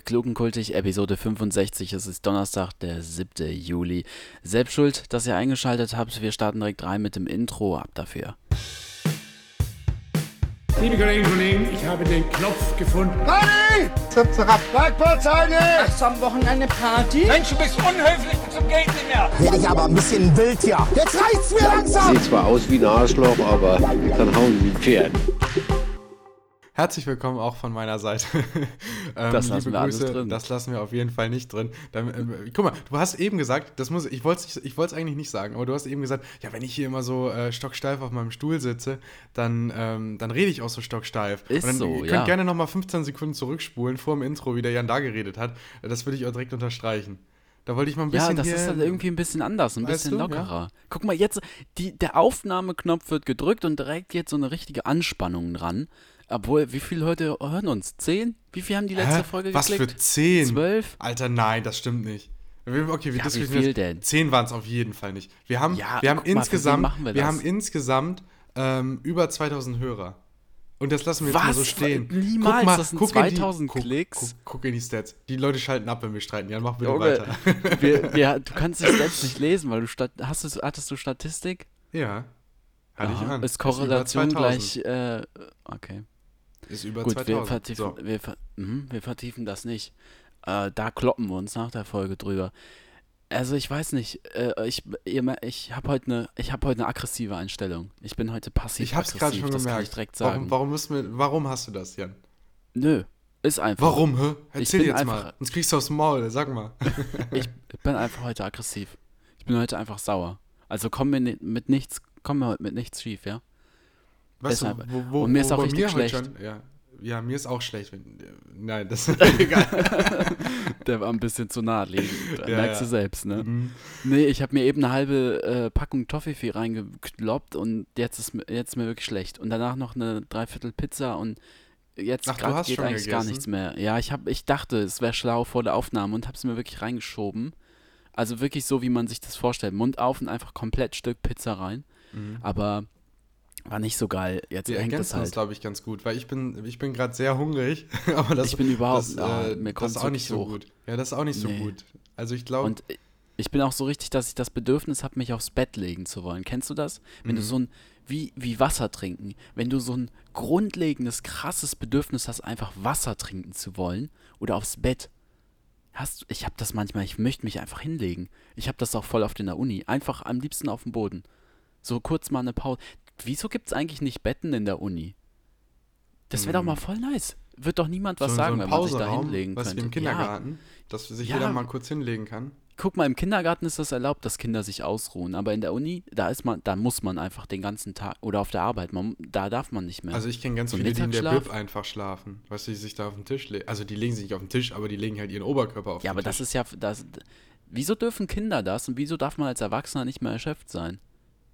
Klugenkultig, Episode 65. Es ist Donnerstag, der 7. Juli. Selbst schuld, dass ihr eingeschaltet habt. Wir starten direkt rein mit dem Intro. Ab dafür. Liebe Kolleginnen und Kollegen, ich habe den Knopf gefunden. Party! Zap, zap! Hast du am Wochenende Party? Mensch, du bist unhöflich zum Geld nicht mehr. Werde ich aber ein bisschen wild hier. Jetzt reicht's mir langsam! Sieht zwar aus wie ein Arschloch, aber kann hauen wie ein Pferd. Herzlich willkommen auch von meiner Seite. ähm, Das lassen wir alles drin. Das lassen wir auf jeden Fall nicht drin. Dann, ähm, guck mal, du hast eben gesagt, das muss, ich wollte es ich wollt's eigentlich nicht sagen, aber du hast eben gesagt, ja, wenn ich hier immer so äh, stocksteif auf meinem Stuhl sitze, dann, ähm, dann rede ich auch so stocksteif. Ist dann, so, Ihr könnt ja. gerne nochmal 15 Sekunden zurückspulen vor dem Intro, wie der Jan da geredet hat. Das würde ich auch direkt unterstreichen. Da wollte ich mal ein bisschen Ja, das ist halt irgendwie ein bisschen anders, ein bisschen du, lockerer. Guck mal, jetzt, die, der Aufnahmeknopf wird gedrückt und direkt jetzt so eine richtige Anspannung dran. Obwohl, wie viele Leute hören uns? Zehn? Wie viel haben die letzte Hä? Folge Was geklickt? für 10? Zwölf? Alter, nein, das stimmt nicht. Okay, wir Ja, wie diskutieren viel denn? 10 waren es auf jeden Fall nicht. Wir haben, Ja, wir haben mal, insgesamt, machen wir wir, haben insgesamt ähm, über 2000 Hörer. Und das lassen wir jetzt mal Was? so stehen. Niemals, Guck mal, das sind guck in die- 2000 guck, Klicks. Guck, guck in die Stats. Die Leute schalten ab, wenn wir streiten. Jan, mach bitte Junge, weiter. wir, wir, du kannst es selbst nicht lesen, weil du Stat hast du, hattest du Statistik? ja. Hatte ich Aha, an. Ist Korrelation 2000. gleich, äh, okay. Ist über Gut, wir 2000. vertiefen, so. wir, ver mhm, wir vertiefen das nicht. Äh, da kloppen wir uns nach der Folge drüber. Also ich weiß nicht, äh, ich, ich habe heute eine, ich habe heute eine aggressive Einstellung. Ich bin heute passiv Ich hab's gerade schon das gemerkt. kann ich direkt sagen. Warum, warum, müssen wir, warum hast du das, Jan? Nö, ist einfach. Warum, hä? Erzähl bin jetzt einfach- mal. Sonst kriegst du aufs Maul, sag mal. Ich bin einfach heute aggressiv. Ich bin heute einfach sauer. Also komm mir mit nichts, komm mir heute mit nichts schief, ja? Weißt du, wo, wo, Und mir ist auch richtig heute schlecht. Schon, ja, ja, mir ist auch schlecht. Wenn, nein, das ist egal. Der war ein bisschen zu naheliegend. Ja, Merkst ja. du selbst, ne? Mhm. Nee, ich habe mir eben eine halbe äh, Packung Toffifee reingekloppt und jetzt ist, mir- jetzt ist mir wirklich schlecht. Und danach noch eine Dreiviertel Pizza und jetzt Ach, geht eigentlich gar gegessen? nichts mehr. Ja, ich, hab, ich dachte, es wäre schlau vor der Aufnahme und habe es mir wirklich reingeschoben. Also wirklich so, wie man sich das vorstellt. Mund auf und einfach komplett Stück Pizza rein. Aber war nicht so geil. Jetzt Wir hängt das ergänzen uns, halt. glaube ich, ganz gut, weil ich bin, ich bin gerade sehr hungrig, aber das, Ich bin überhaupt- das, ah, äh, mir das kommt's ist auch nicht so hoch. gut. Ja, das ist auch nicht so Nee. gut. Also ich glaube, Und ich bin auch so richtig, dass ich das Bedürfnis habe, mich aufs Bett legen zu wollen. Kennst du das? Wenn Mhm. du so ein, wie, wie Wasser trinken, wenn du so ein grundlegendes, krasses Bedürfnis hast, einfach Wasser trinken zu wollen oder aufs Bett. Hast, ich habe das manchmal, ich möchte mich einfach hinlegen. Ich habe das auch voll oft in der Uni. Einfach am liebsten auf dem Boden. So kurz mal eine Pause. Wieso gibt es eigentlich nicht Betten in der Uni? Das wäre doch mal voll nice. Wird doch niemand was so, sagen, so wenn man sich da hinlegen was könnte. wie im Ja. Kindergarten, dass sich Ja. jeder mal kurz hinlegen kann. Guck mal, im Kindergarten ist das erlaubt, dass Kinder sich ausruhen, aber in der Uni, da ist man, da muss man einfach den ganzen Tag oder auf der Arbeit, man, da darf man nicht mehr. Also ich kenne ganz So viele, die in der? Bib einfach schlafen. Weißt du, die sich da auf den Tisch legen. Also die legen sich nicht auf den Tisch, aber die legen halt ihren Oberkörper auf ja, den aber Tisch. das ist ja, das, wieso dürfen Kinder das und wieso darf man als Erwachsener nicht mehr erschöpft sein?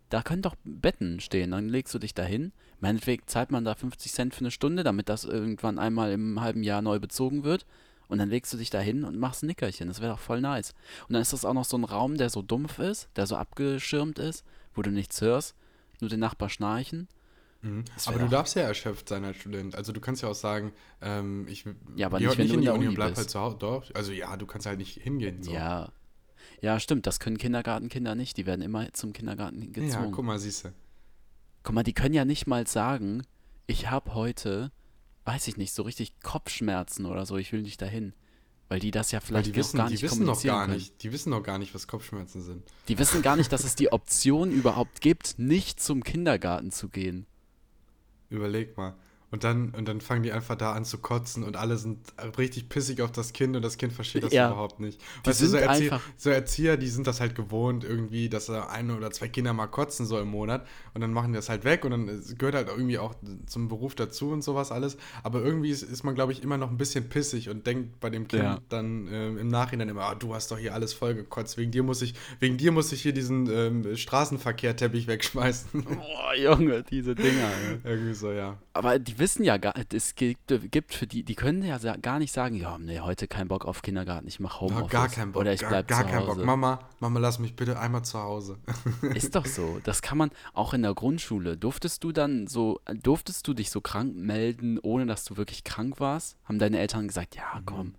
Da können doch Betten stehen, dann legst du dich dahin. Meinetwegen zahlt man da 50 Cent für eine Stunde, damit das irgendwann einmal im halben Jahr neu bezogen wird. Und dann legst du dich dahin und machst ein Nickerchen. Das wäre doch voll nice. Und dann ist das auch noch so ein Raum, der so dumpf ist, der so abgeschirmt ist, wo du nichts hörst, nur den Nachbar schnarchen. Mhm. Aber du darfst ja erschöpft sein als Student. Also du kannst ja auch sagen, ähm, ich Ja, aber nicht, wenn nicht in die der Uni Uni bleib bist. halt zu Hause. Doch, also ja, du kannst halt nicht hingehen. So. Ja. Ja, stimmt, das können Kindergartenkinder nicht. Die werden immer zum Kindergarten ja gezwungen. guck mal, siehst du. Guck mal, die können ja nicht mal sagen, ich habe heute, weiß ich nicht, so richtig Kopfschmerzen oder so, ich will nicht dahin. Weil die das ja Weil vielleicht die auch wissen, gar die nicht wissen noch gar können. nicht, die wissen noch gar nicht, was Kopfschmerzen sind. Die wissen gar nicht, dass es die Option überhaupt gibt, nicht zum Kindergarten zu gehen. Überleg mal. Und dann, und dann fangen die einfach da an zu kotzen und alle sind richtig pissig auf das Kind und das Kind versteht das Ja. überhaupt nicht. Die Weißt du, so, sind Erzieher, einfach- so Erzieher, die sind das halt gewohnt irgendwie, dass da ein oder zwei Kinder mal kotzen so im Monat und dann machen die das halt weg und dann gehört halt irgendwie auch zum Beruf dazu und sowas alles. Aber irgendwie ist, ist man, glaube ich, immer noch ein bisschen pissig und denkt bei dem Kind Ja. dann ähm, im Nachhinein immer, ah, du hast doch hier alles vollgekotzt, wegen dir muss ich, wegen dir muss ich hier diesen ähm, Straßenverkehrteppich wegschmeißen. Boah, Junge, diese Dinger. irgendwie so, ja. Aber die wissen ja gar, es gibt, gibt für die, die können ja gar nicht sagen, ja, nee, heute kein Bock auf Kindergarten, ich mache Homeoffice. gar keinen Bock. Oder ich gar, bleib gar zu keinen Hause. Bock. Mama, Mama, lass mich bitte einmal zu Hause. Ist doch so. Das kann man auch in der Grundschule. Durftest du dann so, durftest du dich so krank melden, ohne dass du wirklich krank warst? Haben deine Eltern gesagt, Mhm. ja, komm.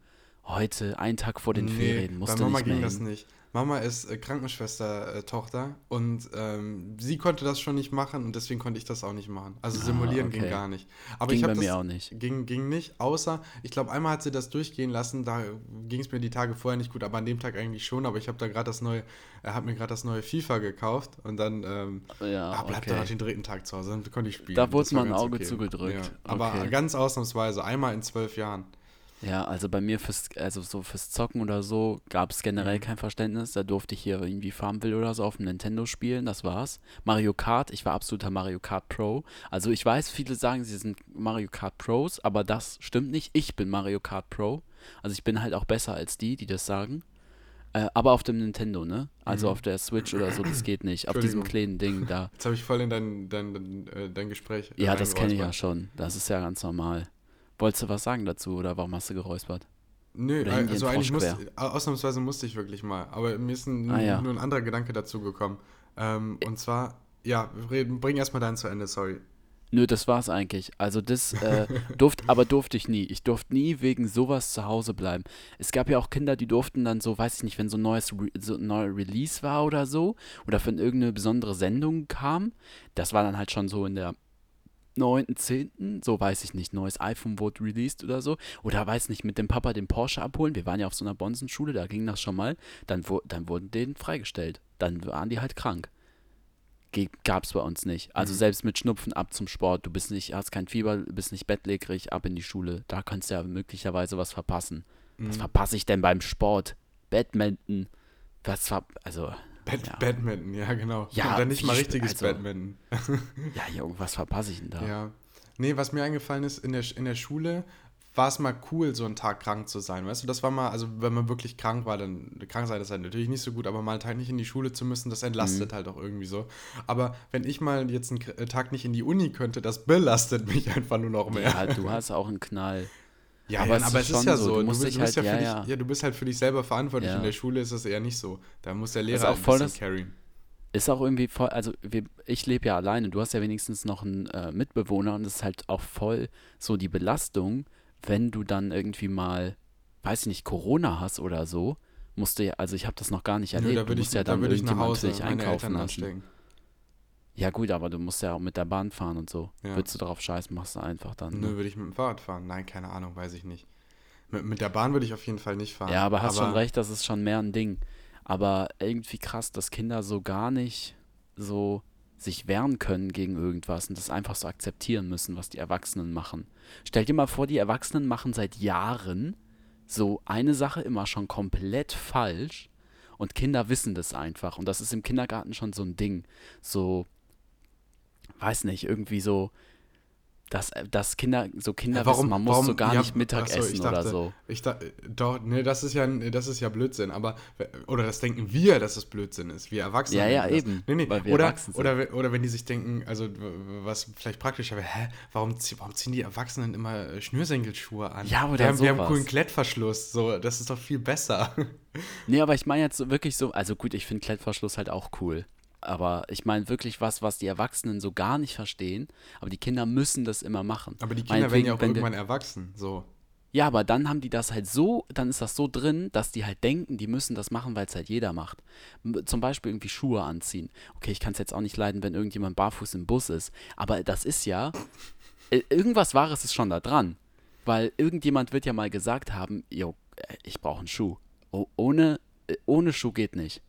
Heute, einen Tag vor den Nee, Ferien, bei musste Mama nicht ging das nicht. Mama ist äh, Krankenschwester-Tochter und ähm, sie konnte das schon nicht machen und deswegen konnte ich das auch nicht machen. Also simulieren ging Ah, okay. gar nicht. Aber Ging ich bei mir auch nicht. Ging, ging nicht, außer, ich glaube, einmal hat sie das durchgehen lassen, da ging es mir die Tage vorher nicht gut, aber an dem Tag eigentlich schon. Aber ich habe da gerade das neue, er hat mir gerade das neue FIFA gekauft und dann ähm, Ja, ah, bleibt okay. er noch den dritten Tag zu Hause, dann konnte ich spielen. Da wurde mal ein Auge zugedrückt. Aber Okay. ganz ausnahmsweise, einmal in zwölf Jahren. Ja, also bei mir fürs, also so fürs Zocken oder so gab es generell Mhm. kein Verständnis. Da durfte ich hier irgendwie Farmville oder so auf dem Nintendo spielen, das war's. Mario Kart, ich war absoluter Mario Kart Pro. Also ich weiß, viele sagen, sie sind Mario Kart Pros, aber das stimmt nicht. Ich bin Mario Kart Pro. Also ich bin halt auch besser als die, die das sagen. Äh, aber auf dem Nintendo, ne? Also Mhm. auf der Switch oder so, das geht nicht. Auf diesem kleinen Ding da. Jetzt habe ich voll in dein, dein, dein, äh, dein Gespräch. Ja, das kenne ich ja schon. Das ist ja ganz normal. Wolltest du was sagen dazu oder warum hast du geräuspert? Nö, Oder also eigentlich musste, ausnahmsweise musste ich wirklich mal. Aber mir ist ein, Ah, ja. nur ein anderer Gedanke dazu gekommen. Ähm, und zwar, ja, bring erstmal deinen zu Ende, sorry. Nö, das war's eigentlich. Also das äh, durfte, aber durfte ich nie. Ich durfte nie wegen sowas zu Hause bleiben. Es gab ja auch Kinder, die durften dann so, weiß ich nicht, wenn so ein neues Re so ein neuer Release war oder so, oder wenn irgendeine besondere Sendung kam, das war dann halt schon so in der 9.10., so weiß ich nicht, neues iPhone wurde released oder so, oder weiß nicht, mit dem Papa den Porsche abholen, wir waren ja auf so einer Bonsenschule, da ging das schon mal, dann, dann wurden denen freigestellt. Dann waren die halt krank. Gab es bei uns nicht. Also selbst mit Schnupfen ab zum Sport, du bist nicht, hast kein Fieber, bist nicht bettlägerig, ab in die Schule. Da kannst du ja möglicherweise was verpassen. Was verpasse ich denn beim Sport? Badminton. Was ver also Bad, ja. Badminton, ja, genau. Ja, Und dann nicht mal richtiges also- Badminton. ja, irgendwas verpasse ich denn da? Ja. Nee, was mir eingefallen ist, in der, in der Schule war es mal cool, so einen Tag krank zu sein. Weißt du, das war mal, also wenn man wirklich krank war, dann krank sein ist halt natürlich nicht so gut, aber mal einen Tag nicht in die Schule zu müssen, das Mhm. entlastet halt auch irgendwie so. Aber wenn ich mal jetzt einen Tag nicht in die Uni könnte, das belastet mich einfach nur noch mehr. Ja, du hast auch einen Knall. Ja, Aber ja, es aber ist es ist ja so, du musst bist, dich du bist halt- ja, für ja, dich, ja. ja, du bist halt für dich selber verantwortlich. Ja. In der Schule ist es eher nicht so. Da muss der Lehrer auch ein voll bisschen das- carryen. Ist auch irgendwie voll, also wir, ich lebe ja alleine, du hast ja wenigstens noch einen äh, Mitbewohner und es ist halt auch voll so die Belastung, wenn du dann irgendwie mal, weiß ich nicht, Corona hast oder so, musst du ja, also ich habe das noch gar nicht Nö, erlebt, da du würde ich, musst ja da dann ich nach irgendjemand Hause einkaufen lassen. anstecken. Ja gut, aber du musst ja auch mit der Bahn fahren und so. Ja. Willst du darauf scheißen, machst du einfach dann. Nö, Ne? würde ich mit dem Fahrrad fahren. Nein, keine Ahnung, weiß ich nicht. Mit, mit der Bahn würde ich auf jeden Fall nicht fahren. Ja, aber hast schon recht, das ist schon mehr ein Ding. Aber irgendwie krass, dass Kinder so gar nicht so sich wehren können gegen irgendwas und das einfach so akzeptieren müssen, was die Erwachsenen machen. Stell dir mal vor, die Erwachsenen machen seit Jahren so eine Sache immer schon komplett falsch und Kinder wissen das einfach. Und das ist im Kindergarten schon so ein Ding. So, weiß nicht, irgendwie so, dass, dass Kinder, so Kinder Ja, warum, wissen, man muss warum, so gar ja, nicht Mittag ach so, essen ich oder dachte, so. Ich dachte, doch, nee, das ist ja, das ist ja Blödsinn, aber, oder das denken wir, dass es Blödsinn ist, wir Erwachsene. Ja, ja, das. eben, Nee, nee, weil wir oder, erwachsen sind. oder, oder wenn die sich denken, also, was vielleicht praktischer wäre, hä, warum, warum ziehen die Erwachsenen immer äh, Schnürsenkelschuhe an? Ja, oder wir haben, wir haben sowas. coolen Klettverschluss, so, das ist doch viel besser. Nee, aber ich meine jetzt wirklich so, also gut, ich finde Klettverschluss halt auch cool. Aber ich meine wirklich was, was die Erwachsenen so gar nicht verstehen. Aber die Kinder müssen das immer machen. Aber die Kinder werden ja auch irgendwann wir, erwachsen, so. Ja, aber dann haben die das halt so, dann ist das so drin, dass die halt denken, die müssen das machen, weil es halt jeder macht. Zum Beispiel irgendwie Schuhe anziehen. Okay, ich kann es jetzt auch nicht leiden, wenn irgendjemand barfuß im Bus ist. Aber das ist ja, irgendwas Wahres ist schon da dran. Weil irgendjemand wird ja mal gesagt haben, jo, äh, ich brauche einen Schuh. Oh, ohne, äh, ohne Schuh geht nicht.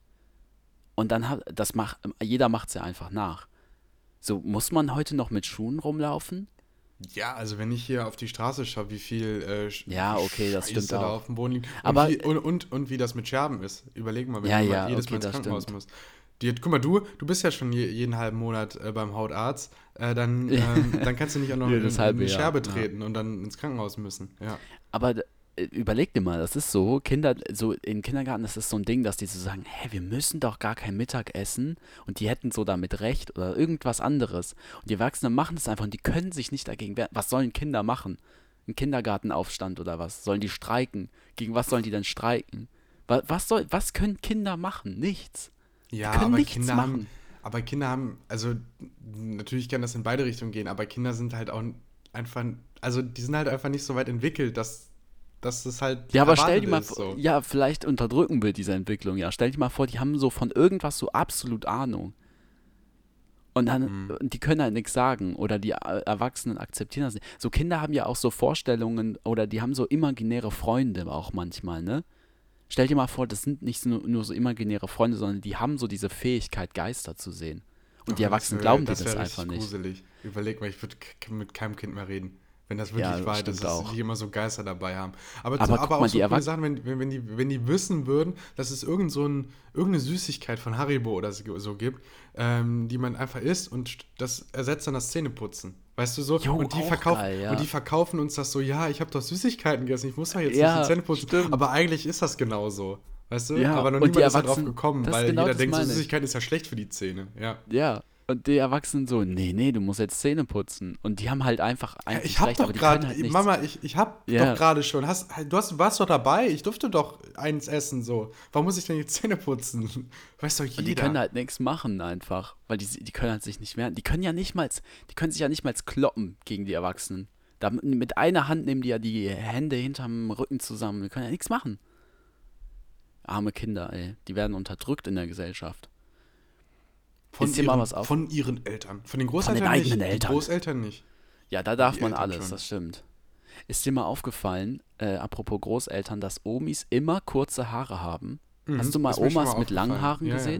Und dann hat, das macht, jeder macht es ja einfach nach. So, muss man heute noch mit Schuhen rumlaufen? Ja, also wenn ich hier auf die Straße schaue, wie viel äh, Ja, okay, das Scheiße stimmt da auch. auf dem Boden liegt. Und Aber- wie, und, und, und wie das mit Scherben ist. Überleg mal, wenn Ja, du mal ja, jedes okay, Mal ins das Krankenhaus stimmt. musst. Die, guck mal, du, du bist ja schon je, jeden halben Monat äh, beim Hautarzt. Äh, dann, ähm, dann kannst du nicht auch noch in, in eine Scherbe ja. treten und dann ins Krankenhaus müssen. Ja. Aber überleg dir mal, das ist so, Kinder, so im Kindergarten ist es so ein Ding, dass die so sagen, hä, wir müssen doch gar kein Mittag essen und die hätten so damit recht oder irgendwas anderes. Und die Erwachsenen machen das einfach und die können sich nicht dagegen wehren. Was sollen Kinder machen? Ein Kindergartenaufstand oder was? Sollen die streiken? Gegen was sollen die denn streiken? Was, was, soll, was können Kinder machen? Nichts. Ja, können aber nichts Kinder machen. haben, aber Kinder haben, also natürlich kann das in beide Richtungen gehen, aber Kinder sind halt auch einfach, also die sind halt einfach nicht so weit entwickelt, dass dass das halt Ja, aber stell dir mal ist, vor, so. ja, vielleicht unterdrücken wir diese Entwicklung, ja. Stell dir mal vor, die haben so von irgendwas so absolut Ahnung. Und dann, Mhm. die können halt nichts sagen oder die Erwachsenen akzeptieren das nicht. So Kinder haben ja auch so Vorstellungen oder die haben so imaginäre Freunde auch manchmal, ne? Stell dir mal vor, das sind nicht nur, nur so imaginäre Freunde, sondern die haben so diese Fähigkeit, Geister zu sehen. Und die Oh, Erwachsenen wär- glauben dir das einfach richtig nicht. Gruselig. Überleg mal, ich würde mit keinem Kind mehr reden. Wenn das wirklich Ja, wahr ist, dass auch. die immer so Geister dabei haben. Aber, Aber aber, guck auch mal, so Erwach- Sachen, wenn, wenn, wenn, die, wenn die wissen würden, dass es irgend so ein, irgendeine Süßigkeit von Haribo oder so gibt, ähm, die man einfach isst und das ersetzt dann das Zähneputzen. Weißt du so? Jo, und, die verkaufen, geil, ja. und die verkaufen uns das so, ja, ich habe doch Süßigkeiten gegessen, ich muss doch jetzt Ja, nicht die Zähne putzen. stimmt. Aber eigentlich ist das genauso. Weißt du? Ja, aber noch niemand ist da drauf Erwachsenen- gekommen, weil genau jeder denkt, so. Süßigkeiten ist ja schlecht für die Zähne. Ja. Ja. Und die Erwachsenen so, nee, nee, du musst jetzt Zähne putzen. Und die haben halt einfach Ja, eigentlich ich hab doch gerade, halt. Mama, ich, ich hab Ja. doch gerade schon. Hast, du hast, warst doch dabei. Ich durfte doch eins essen so. Warum muss ich denn jetzt Zähne putzen? Weiß doch jeder. Und die können halt nichts machen einfach, weil die, die können halt sich nicht wehren. Die können ja nicht mal, die können sich ja nicht mal kloppen gegen die Erwachsenen. Da, mit einer Hand nehmen die ja die Hände hinterm Rücken zusammen. Die können ja nichts machen. Arme Kinder, ey. Die werden unterdrückt in der Gesellschaft. Von, ist dir mal ihren, was auf- von ihren Eltern. Von den Großeltern eigenen nicht. Eltern. Die Großeltern nicht. Ja, da darf Die man Eltern alles, schon. das stimmt. Ist dir mal aufgefallen, äh, apropos Großeltern, dass Omis immer kurze Haare haben? Hast du mal Mhm. Omas mal mit langen. Haaren Ja, ja.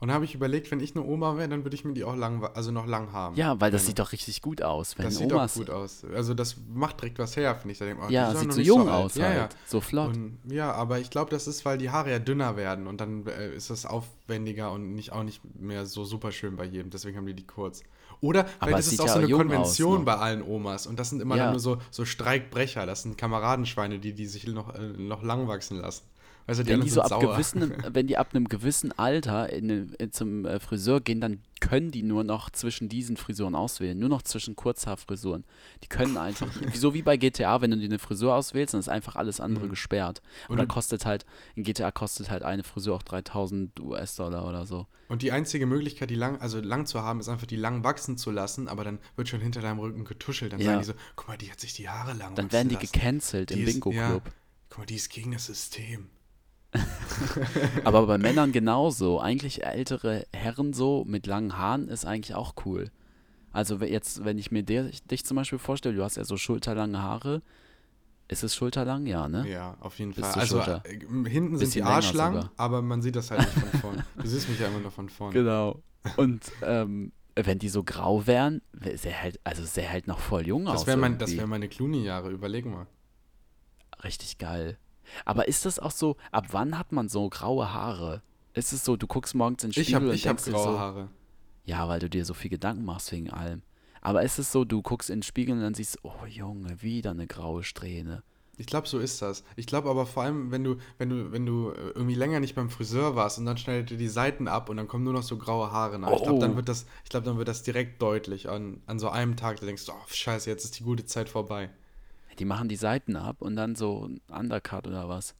Und da habe ich überlegt, wenn ich eine Oma wäre, dann würde ich mir die auch lang, also noch lang haben. Ja, weil das sieht doch richtig gut aus, wenn das sieht Omas. auch gut aus. Also das macht direkt was her, finde ich. Ich, oh, Ja, sieht so jung alt. aus ja, halt, Ja. so flott. Und, ja, aber ich glaube, das ist, weil die Haare ja dünner werden und dann äh, ist das aufwendiger und nicht, auch nicht mehr so super schön bei jedem. Deswegen haben die die kurz. Oder Aber vielleicht es ist auch ja so eine jung aus Konvention noch. bei allen Omas und das sind immer Ja. nur so, so Streikbrecher. Das sind Kameradenschweine, die, die sich noch, äh, noch lang wachsen lassen. Du, die wenn die so ab sauer. gewissen, wenn die ab einem gewissen Alter in, in, zum äh, Friseur gehen, dann können die nur noch zwischen diesen Frisuren auswählen, nur noch zwischen Kurzhaarfrisuren. Die können einfach, so wie bei GTA, wenn du dir eine Frisur auswählst, dann ist einfach alles andere gesperrt. Und Und da du- kostet halt, in GTA kostet halt eine Frisur auch 3000 US-Dollar oder so. Und die einzige Möglichkeit, die lang, also lang zu haben, ist einfach die lang wachsen zu lassen, aber dann wird schon hinter deinem Rücken getuschelt. Dann Ja. sagen die so, guck mal, die hat sich die Haare lang Dann werden die lassen. gecancelt im Die ist- Bingo-Club. Ja, guck mal, die ist gegen das System. Aber bei Männern genauso. Eigentlich ältere Herren so mit langen Haaren ist eigentlich auch cool. Also jetzt, wenn ich mir dich zum Beispiel vorstelle, du hast ja so schulterlange Haare. Ist es schulterlang? Ja, ne? Ja, auf jeden Fall. Also Schulter. äh, hinten sind die Arschlang, aber man sieht das halt nicht von vorne. Du siehst mich ja immer nur von vorne. Genau. Und ähm, wenn die so grau wären, sähe halt, also sähe halt noch voll jung aus. Das wären mein, das irgendwie. wär meine Clooney-Jahre, überleg mal. Richtig geil. Aber ist das auch so, ab wann hat man so graue Haare? Ist es so, du guckst morgens in den Ich Spiegel habe und ich hab denkst dir graue so, Haare. Ja, weil du dir so viel Gedanken machst wegen allem. Aber ist es so, du guckst in den Spiegel und dann siehst du, oh Junge, wieder eine graue Strähne. Ich glaube, so ist das. Ich glaube aber vor allem, wenn du, wenn du, wenn du äh, irgendwie länger nicht beim Friseur warst und dann schneidet dir die Seiten ab und dann kommen nur noch so graue Haare nach. Ich glaube, Oh. dann wird das, ich glaube, dann wird das direkt deutlich an, an so einem Tag. Da denkst du, oh scheiße, jetzt ist die gute Zeit vorbei. Die machen die Seiten ab und dann so ein Undercut oder was?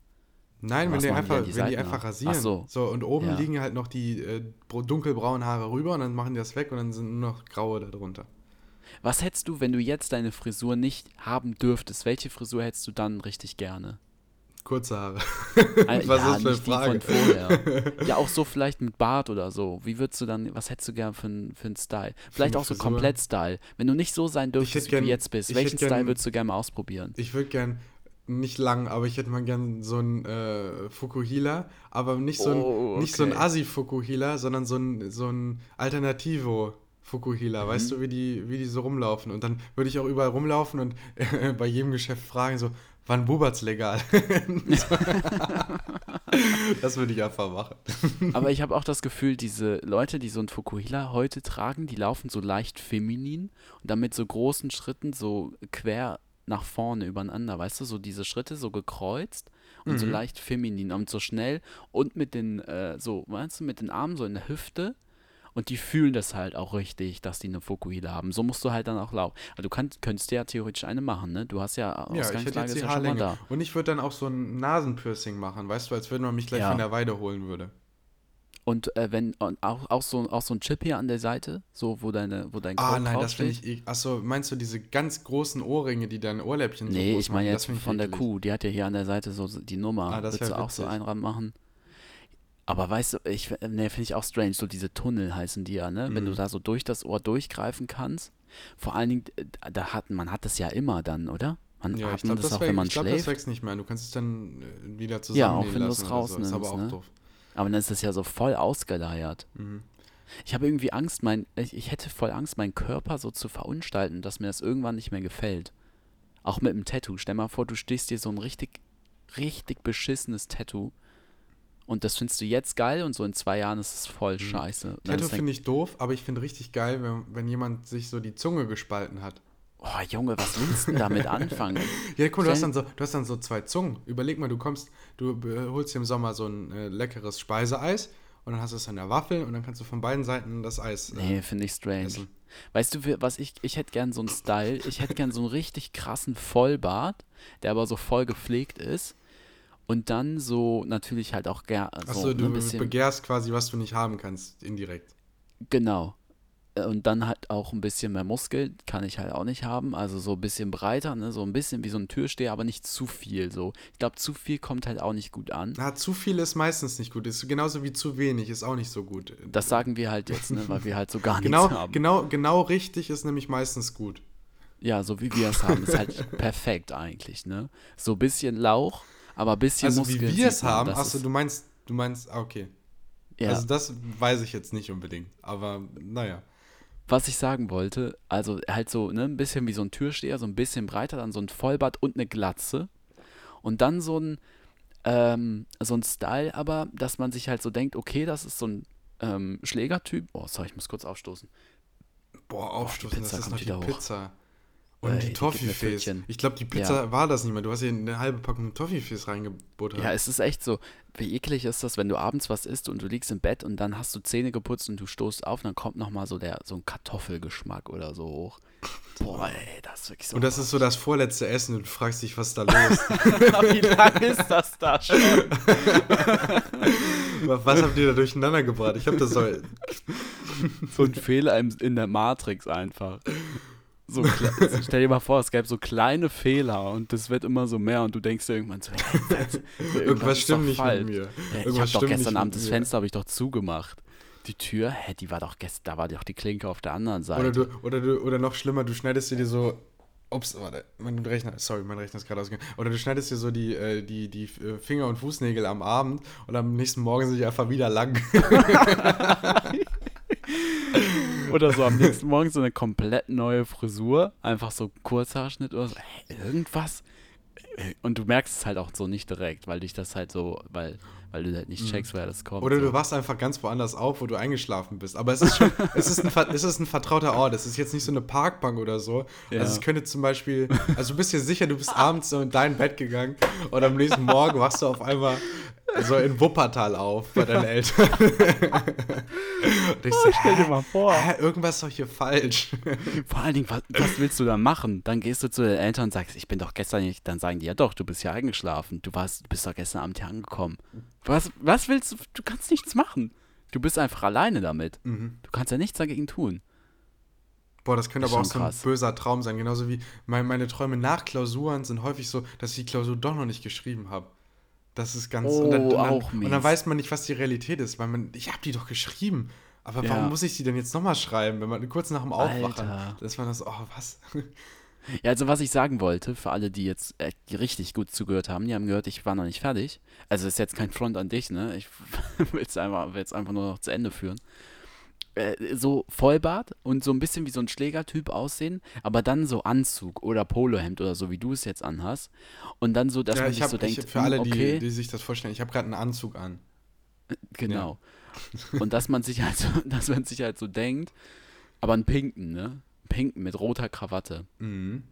Nein, wenn Was die machen die einfach, die wenn die einfach rasieren. Ach so. und oben Ja. liegen halt noch die äh, dunkelbraunen Haare rüber und dann machen die das weg und dann sind nur noch graue darunter. Was hättest du, wenn du jetzt deine Frisur nicht haben dürftest? Welche Frisur hättest du dann richtig gerne? Kurze Haare. Äh, Was ja, ist für eine Frage? ja, auch so vielleicht mit Bart oder so. Wie würdest du dann, was hättest du gern für einen für einen Style? Vielleicht auch so komplett Style. Wenn du nicht so sein dürftest, wie gern- du jetzt bist, welchen gern- Style würdest du gerne mal ausprobieren? Ich würde gern, nicht lang, aber ich hätte mal gern so ein äh, Fukuhila, aber nicht so ein, Oh, nicht so ein okay. Assi-Fukuhila, sondern so ein, so ein Alternativo. Fukuhila, Mhm. weißt du, wie die, wie die so rumlaufen? Und dann würde ich auch überall rumlaufen und äh, bei jedem Geschäft fragen, so, wann bubert's legal? das würde ich einfach machen. Aber ich habe auch das Gefühl, diese Leute, die so ein Fukuhila heute tragen, die laufen so leicht feminin und dann mit so großen Schritten so quer nach vorne übereinander, weißt du, so diese Schritte so gekreuzt und so Mhm. leicht feminin und so schnell und mit den, äh, so, weißt du, mit den Armen so in der Hüfte und die fühlen das halt auch richtig, dass die eine Fukuhila haben. So musst du halt dann auch laufen. Also du kannst, könntest ja theoretisch eine machen, ne? Du hast ja Ja, Ausgangslage die ja schon mal da. Und ich würde dann auch so ein Nasenpiercing machen, weißt du, als wenn man mich gleich Ja. von der Weide holen würde. Und äh, wenn und auch, auch, so, auch so ein Chip hier an der Seite, so wo deine, wo dein Ah, Code nein, das finde ich. Achso, meinst du diese ganz großen Ohrringe, die deine Ohrläppchen so Nee, ich meine machen? Jetzt von der eklig. Kuh. Die hat ja hier an der Seite so die Nummer. Ah, das Willst du auch so einen ranmachen? Aber weißt du, ich, ne, finde ich auch strange, so diese Tunnel heißen die ja, ne? Wenn du Mhm. da so durch das Ohr durchgreifen kannst. Vor allen Dingen, äh, da hat man hat das ja immer dann, oder? Man Ja, hat ich glaube, das, das, auch, wär- wenn man ich glaub, das schläft. wächst nicht mehr. Du kannst es dann äh, wieder Ja, zusammennehmen auch wenn du es oder so. Ist rausnimmst, aber auch ne? doof. Aber dann ist das ja so voll ausgeleiert. Mhm. Ich habe irgendwie Angst, mein, ich, ich hätte voll Angst, meinen Körper so zu verunstalten, dass mir das irgendwann nicht mehr gefällt. Auch mit dem Tattoo. Stell mal vor, du stichst dir so ein richtig, richtig beschissenes Tattoo. Und das findest du jetzt geil und so in zwei Jahren ist es voll scheiße. Und dann Mhm. Tattoo finde ich doof, aber ich finde richtig geil, wenn, wenn jemand sich so die Zunge gespalten hat. Oh Junge, was willst du denn damit anfangen? Ja, guck, du hast, dann so, du hast dann so zwei Zungen. Überleg mal, du kommst, du holst dir im Sommer so ein äh, leckeres Speiseeis und dann hast du es an der Waffel und dann kannst du von beiden Seiten das Eis. äh, Nee, finde ich strange. essen. Weißt du, was ich, ich hätte gern so einen Style, ich hätte gern so einen richtig krassen Vollbart, der aber so voll gepflegt ist. Und dann so natürlich halt auch gern so Achso, ne, du ein bisschen. begehrst quasi, was du nicht haben kannst, indirekt. Genau. Äh, Und dann halt auch ein bisschen mehr Muskel, kann ich halt auch nicht haben. Also so ein bisschen breiter, ne? so ein bisschen wie so ein Türsteher, aber nicht zu viel. So. Ich glaube, zu viel kommt halt auch nicht gut an. Na, zu viel ist meistens nicht gut. Ist genauso wie zu wenig ist auch nicht so gut. Das sagen wir halt jetzt, ne? weil wir halt so gar genau, nichts haben. genau, genau richtig ist nämlich meistens gut. Ja, so wie wir es haben, ist halt perfekt eigentlich. ne? So ein bisschen Lauch, aber ein bisschen Also Muskel. wie wir es haben, achso, du meinst, du meinst, ah, okay. ja. Also das weiß ich jetzt nicht unbedingt. Aber naja. was ich sagen wollte, also halt so, ne, ein bisschen wie so ein Türsteher, so ein bisschen breiter, dann so ein Vollbart und eine Glatze. Und dann so ein, ähm, so ein Style, aber, dass man sich halt so denkt, okay, das ist so ein ähm, Schlägertyp. Oh, sorry, ich muss kurz aufstoßen. Boah, aufstoßen, Pizza das ist noch die wieder hoch. Und Ey, die Toffifees. Ich glaube, die Pizza war das nicht mehr. Du hast hier eine halbe Packung Toffifees reingebuttert. Ja, es ist echt so, wie eklig ist das, wenn du abends was isst und du liegst im Bett und dann hast du Zähne geputzt und du stoßt auf und dann kommt nochmal so der, so ein Kartoffelgeschmack oder so hoch. Boah, ey, das ist wirklich so. Und das ist so das vorletzte Essen und du fragst dich, was da los ist. wie lange ist das da schon? was habt ihr da durcheinander gebracht? Ich habe das so. so ein Fehler in der Matrix einfach. So, kle- stell dir mal vor, es gäbe so kleine Fehler und das wird immer so mehr und du denkst dir irgendwann so, Irgendwas ist stimmt nicht falsch. mit mir. Ja, ich Irgendwas habe doch gestern Abend das. Fenster habe ich doch zugemacht. Die Tür, hä, die war doch gestern, da war doch die Klinke auf der anderen Seite. Oder, du, oder, du, oder noch schlimmer, du schneidest dir so. Ups, warte, mein Rechner, sorry, mein Rechner ist gerade ausgegangen. Oder du schneidest dir so die, äh, die, die äh, Finger- und Fußnägel am Abend und am nächsten Morgen sind die einfach wieder lang. Oder so am nächsten Morgen so eine komplett neue Frisur, einfach so Kurzhaarschnitt oder so. Hey, irgendwas. Und du merkst es halt auch so nicht direkt, weil dich das halt so, weil, weil du halt nicht checkst, woher das kommt. Mhm. Oder so. du wachst einfach ganz woanders auf, wo du eingeschlafen bist. Aber es ist schon, es ist ein, es ist ein vertrauter Ort. Es ist jetzt nicht so eine Parkbank oder so. Ja. Also es könnte zum Beispiel, also du bist dir sicher, du bist abends so in dein Bett gegangen und am nächsten Morgen wachst du auf einmal so in Wuppertal auf bei deinen Eltern. und ich so, Stell dir mal vor. irgendwas ist doch hier falsch. Vor allen Dingen, was, was willst du da machen? Dann gehst du zu den Eltern und sagst, ich bin doch gestern nicht. Dann sagen die, ja doch, du bist ja eingeschlafen. Du warst, du bist doch gestern Abend hier angekommen. Was, was willst du? Du kannst nichts machen. Du bist einfach alleine damit. Mhm. Du kannst ja nichts dagegen tun. Boah, das könnte Ist aber auch so ein krass. böser Traum sein. Genauso wie mein, meine Träume nach Klausuren sind häufig so, dass ich die Klausur doch noch nicht geschrieben habe. Das ist ganz. und, dann, Oh, und, dann, auch und dann weiß man nicht, was die Realität ist, weil man. Ich habe die doch geschrieben. Aber Ja. warum muss ich sie denn jetzt nochmal schreiben, wenn man kurz nach dem Aufwachen, Alter. dass man das, oh, was? Ja, also was ich sagen wollte, für alle, die jetzt äh, die richtig gut zugehört haben, die haben gehört, ich war noch nicht fertig. Also ist jetzt kein Front an dich, ne? Ich will es einfach, will's einfach nur noch zu Ende führen. Äh, so Vollbart und so ein bisschen wie so ein Schlägertyp aussehen, aber dann so Anzug oder Polohemd oder so, wie du es jetzt anhast. Und dann so, dass ja, man ich sich habe so denkt, für hm, alle, okay, die, die sich das vorstellen, ich habe gerade einen Anzug an. Genau. Und dass man sich halt so, dass man sich halt so denkt, aber einen pinken, ne? Pinken mit roter Krawatte. Mhm.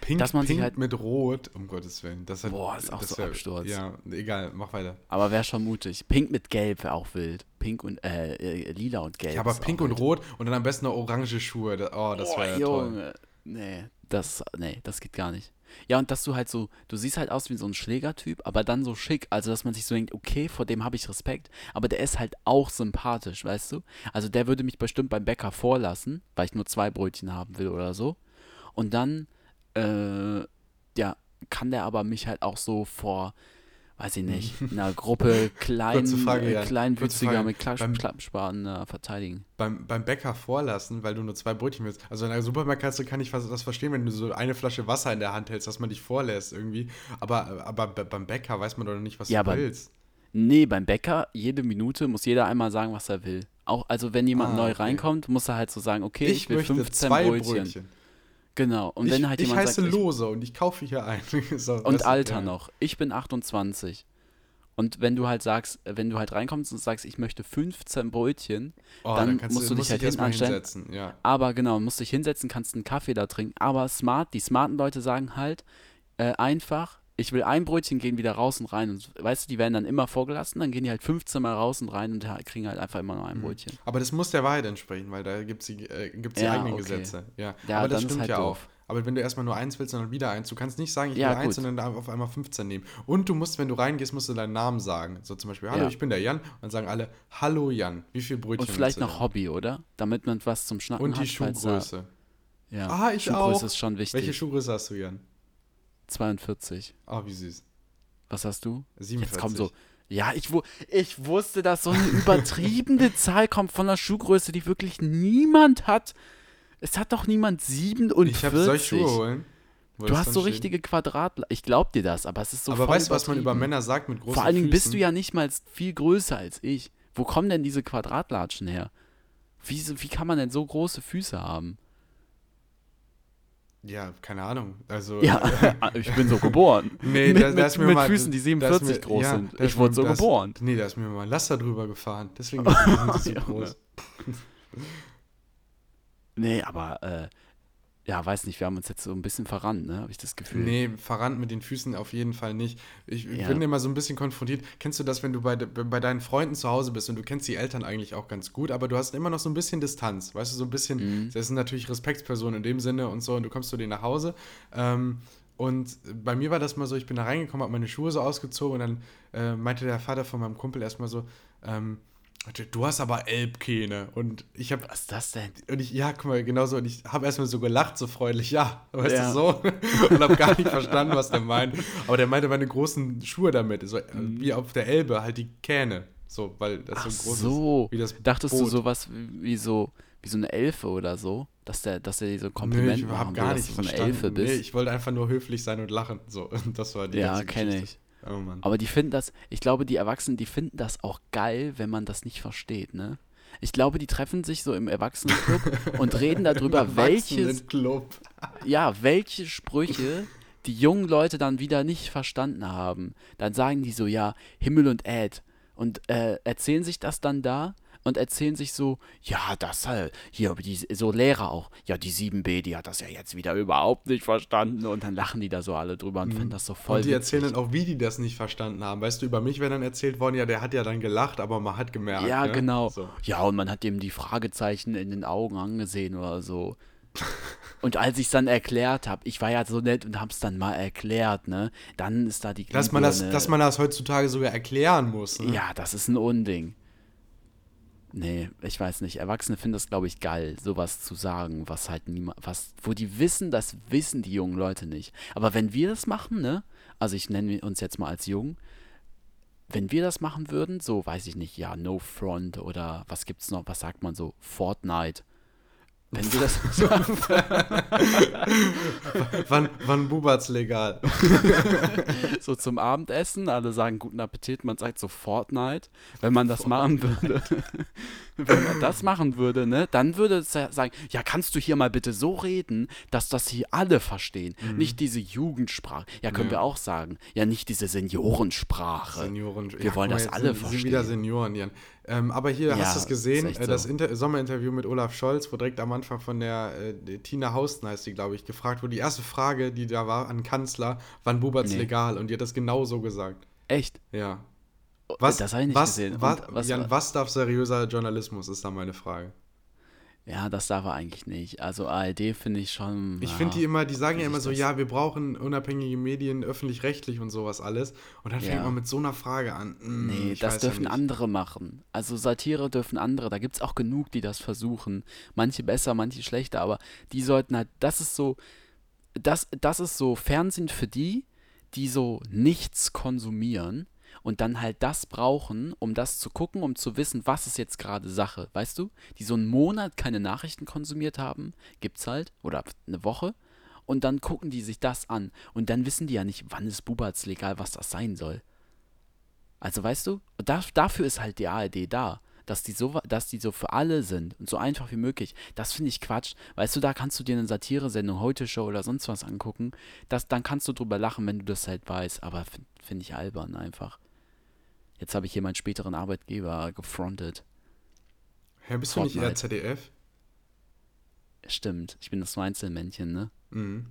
Pink, Dass man sich pink halt- mit Rot, um Gottes Willen. Das hat, Boah, ist auch so wär- Absturz. Ja, egal, mach weiter. Aber wäre schon mutig. Pink mit Gelb wäre auch wild. Pink und äh, äh, lila und gelb. Ja, aber pink und wild. rot und dann am besten noch orange Schuhe. Oh, das wäre ja toll. Junge. Nee, das, nee, das geht gar nicht. Ja, und dass du halt so, du siehst halt aus wie so ein Schlägertyp, aber dann so schick, also dass man sich so denkt, okay, vor dem habe ich Respekt, aber der ist halt auch sympathisch, weißt du? Also der würde mich bestimmt beim Bäcker vorlassen, weil ich nur zwei Brötchen haben will oder so. Und dann, äh, ja, kann der aber mich halt auch so vor, weiß ich nicht, einer Gruppe klein, Frage, äh, Jan. Kleinwüchsiger mit Klappspaten äh, verteidigen. Beim, beim Bäcker vorlassen, weil du nur zwei Brötchen willst. Also in einer Supermarktkasse kann ich das verstehen, wenn du so eine Flasche Wasser in der Hand hältst, dass man dich vorlässt irgendwie. Aber, aber be- beim Bäcker weiß man doch nicht, was Ja, du willst. Nee, beim Bäcker, jede Minute muss jeder einmal sagen, was er will. Auch, also wenn jemand Ah, neu okay. reinkommt, muss er halt so sagen, okay, ich, will möchte 15 zwei Brötchen. Brötchen. Genau. Und ich wenn halt ich jemand heiße sagt, ich, Lose und ich kaufe hier ein. so, und du, Alter ja. noch, ich bin 28. Und wenn du halt sagst, wenn du halt reinkommst und sagst, ich möchte 15 Brötchen, Oh, dann kannst musst du dich musst halt mal anstellen. hinsetzen. Ja. Aber genau, musst dich hinsetzen, kannst einen Kaffee da trinken. Aber smart, die smarten Leute sagen halt äh, einfach, ich will ein Brötchen, gehen wieder raus und rein. Und weißt du, die werden dann immer vorgelassen, dann gehen die halt 15 Mal raus und rein und kriegen halt einfach immer nur Mhm. ein Brötchen. Aber das muss der Wahrheit entsprechen, weil da gibt es die, äh, gibt's die Ja, eigenen okay. Gesetze. Ja, Ja, aber das stimmt halt ja doof. auch. Aber wenn du erstmal nur eins willst und dann wieder eins, du kannst nicht sagen, ich Ja, will eins, gut. sondern dann auf einmal 15 nehmen. Und du musst, wenn du reingehst, musst du deinen Namen sagen. So zum Beispiel, hallo, Ja. ich bin der Jan. Und dann sagen alle, hallo Jan, wie viel Brötchen Und vielleicht noch? Hobby, oder? Damit man was zum Schnacken Und hat. die falls da- Schuhgröße. Ja. Ah, ich Schuhgröße auch. ist schon wichtig. Welche Schuhgröße hast du, Jan? 42. Ah, wie süß. Was hast du? 47. Jetzt kommt so. Ja, ich, wu ich wusste, dass so eine übertriebene Zahl kommt von einer Schuhgröße, die wirklich niemand hat. Es hat doch niemand 47. Ich habe solche Schuhe holen. Du hast so steht. richtige Quadrat. Ich glaub dir das, aber es ist so Aber weißt du, was man über. Männer sagt mit großen Vor allen Dingen bist du ja nicht mal viel größer als ich. Wo kommen denn diese Quadratlatschen her? Wie, wie kann man denn so große Füße haben? Ja, keine Ahnung. Also, Ja, ich bin so geboren. Nee, mit, da, da mit, ist mir mit mal, Füßen, die da ist 47 mir- groß ja, sind. Ich wurde so da ist- geboren. Nee, da ist mir mal ein Laster drüber gefahren. Deswegen sind sie so groß. Nee, aber, äh, ja, weiß nicht, wir haben uns jetzt so ein bisschen verrannt, ne? Habe ich das Gefühl. Nee, verrannt mit den Füßen auf jeden Fall nicht. Ich, Ja. bin immer so ein bisschen konfrontiert. Kennst du das, wenn du bei, de- bei deinen Freunden zu Hause bist und du kennst die Eltern eigentlich auch ganz gut, aber du hast immer noch so ein bisschen Distanz, weißt du, so ein bisschen, Mhm. das sind natürlich Respektspersonen in dem Sinne und so und du kommst zu denen nach Hause ähm, und bei mir war das mal so, ich bin da reingekommen, habe meine Schuhe so ausgezogen und dann äh, meinte der Vater von meinem Kumpel erstmal so, ähm, du hast aber Elbkähne und ich habe Was ist das denn? und ich, ja, guck mal, genau so. Und ich habe erstmal so gelacht, so freundlich, ja, weißt Ja. du, so. Und habe gar nicht verstanden, was der meint. Aber der meinte meine großen Schuhe damit, so äh, wie auf der Elbe, halt die Kähne. So, weil das Mhm. Ach so groß so. ist. Wie das Dachtest du Boot. sowas wie, so wie so eine Elfe oder so? Dass der, dass er dir so ein Kompliment ich machen habe will, gar dass nicht du so eine. Elfe bist? Nee, ich wollte einfach nur höflich sein und lachen. So, und das war die ja, kenne ich. Oh Mann. Aber die finden das, ich glaube, die Erwachsenen, die finden das auch geil, wenn man das nicht versteht, ne? Ich glaube, die treffen sich so im Erwachsenenclub und reden darüber, welches, ja, welche Sprüche die jungen Leute dann wieder nicht verstanden haben. Dann sagen die so, ja, Himmel und Erd. Und äh, erzählen sich das dann da und erzählen sich so, ja, das halt, hier, die, so Lehrer auch, ja, die 7b, die hat das ja jetzt wieder überhaupt nicht verstanden. Und dann lachen die da so alle drüber und finden das so voll Mhm. Und die erzählen witzig. dann auch, wie die das nicht verstanden haben. Weißt du, über mich wäre dann erzählt worden, ja, der hat ja dann gelacht, aber man hat gemerkt. Ja, ne? genau. So. Ja, und man hat ihm die Fragezeichen in den Augen angesehen oder so. Und als ich es dann erklärt habe, ich war ja so nett und habe es dann mal erklärt, ne? Dann ist da die Dass man, das, Glühbirne- dass man das heutzutage sogar erklären muss. Ne? Ja, das ist ein Unding. Nee, ich weiß nicht. Erwachsene finden das, glaube ich, geil, sowas zu sagen, was halt niemand, was, wo die wissen, das wissen die jungen Leute nicht. Aber wenn wir das machen, ne? Also ich nenne uns jetzt mal als jung, wenn wir das machen würden, so weiß ich nicht, ja, No Front oder was gibt's noch, was sagt man so, Fortnite. Wenn wir das Wann, wann bubert's legal? so zum Abendessen, alle sagen guten Appetit, man sagt so Fortnite. Wenn man das machen würde, wenn man das machen würde, ne, dann würde es ja sagen, ja, kannst du hier mal bitte so reden, dass das hier alle verstehen. Nicht diese Jugendsprache. Ja, können Mhm. Ja. wir auch sagen. Ja, nicht diese Seniorensprache. Senioren. Wir wollen guck mal, das alle sind, sind wieder verstehen. Senioren, Jan. Ähm, aber hier, Ja, hast du es gesehen, äh, das so. Inter Sommerinterview mit Olaf Scholz, wo direkt am Anfang von der äh, Tina Hausten heißt die, glaube ich, gefragt wurde. Die erste Frage, die da war an Kanzler, wann bubert's Nee. legal? Und die hat das genau so gesagt. Echt? Ja. das habe ich nicht was, gesehen. Was, was Jan, was darf seriöser Journalismus, ist da meine Frage. Ja, das darf er eigentlich nicht. Also ARD finde ich schon. Ich ja, finde die immer, die sagen ja immer so, das. ja, wir brauchen unabhängige Medien, öffentlich-rechtlich und sowas alles. Und dann fängt Ja. man mit so einer Frage an. Hm, Nee, das ja dürfen nicht. andere machen. Also Satire dürfen andere. Da gibt es auch genug, die das versuchen. Manche besser, manche schlechter, aber die sollten halt, das ist so, das, das ist so Fernsehen für die, die so nichts konsumieren und dann halt das brauchen, um das zu gucken, um zu wissen, was ist jetzt gerade Sache, weißt du? Die so einen Monat keine Nachrichten konsumiert haben, gibt's halt, oder eine Woche, und dann gucken die sich das an. Und dann wissen die ja nicht, wann ist Bubatz legal, was das sein soll. Also weißt du, dafür ist halt die ARD da. Dass die, so, dass die so für alle sind und so einfach wie möglich. Das finde ich Quatsch. Weißt du, da kannst du dir eine Satire-Sendung, Heute-Show oder sonst was angucken. Das, dann kannst du drüber lachen, wenn du das halt weißt. Aber finde find ich albern einfach. Jetzt habe ich hier meinen späteren Arbeitgeber gefrontet. Hä, bist du nicht eher Fortnite. ZDF? Stimmt, ich bin das Einzelmännchen, ne? Mhm.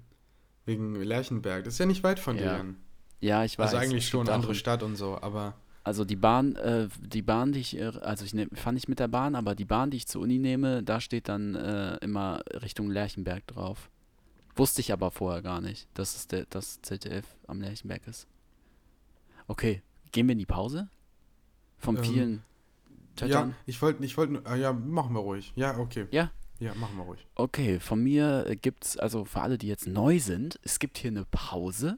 Wegen Lerchenberg. Das ist ja nicht weit von dir. Ja. Jan. Ja, ich weiß. Also eigentlich schon, auch andere Stadt und so, aber Also die Bahn, äh, die Bahn, die ich, äh, also ich ne, fahre nicht mit der Bahn, aber die Bahn, die ich zur Uni nehme, da steht dann äh, immer Richtung Lerchenberg drauf. Wusste ich aber vorher gar nicht, dass es der, das ZDF am Lerchenberg ist. Okay, gehen wir in die Pause? Vom Ähm, vielen ja, Töttern? ich wollte, ich wollte, ah, ja, machen wir ruhig. Ja, okay. Ja? Ja, machen wir ruhig. Okay, von mir äh, gibt's, also für alle, die jetzt neu sind, es gibt hier eine Pause.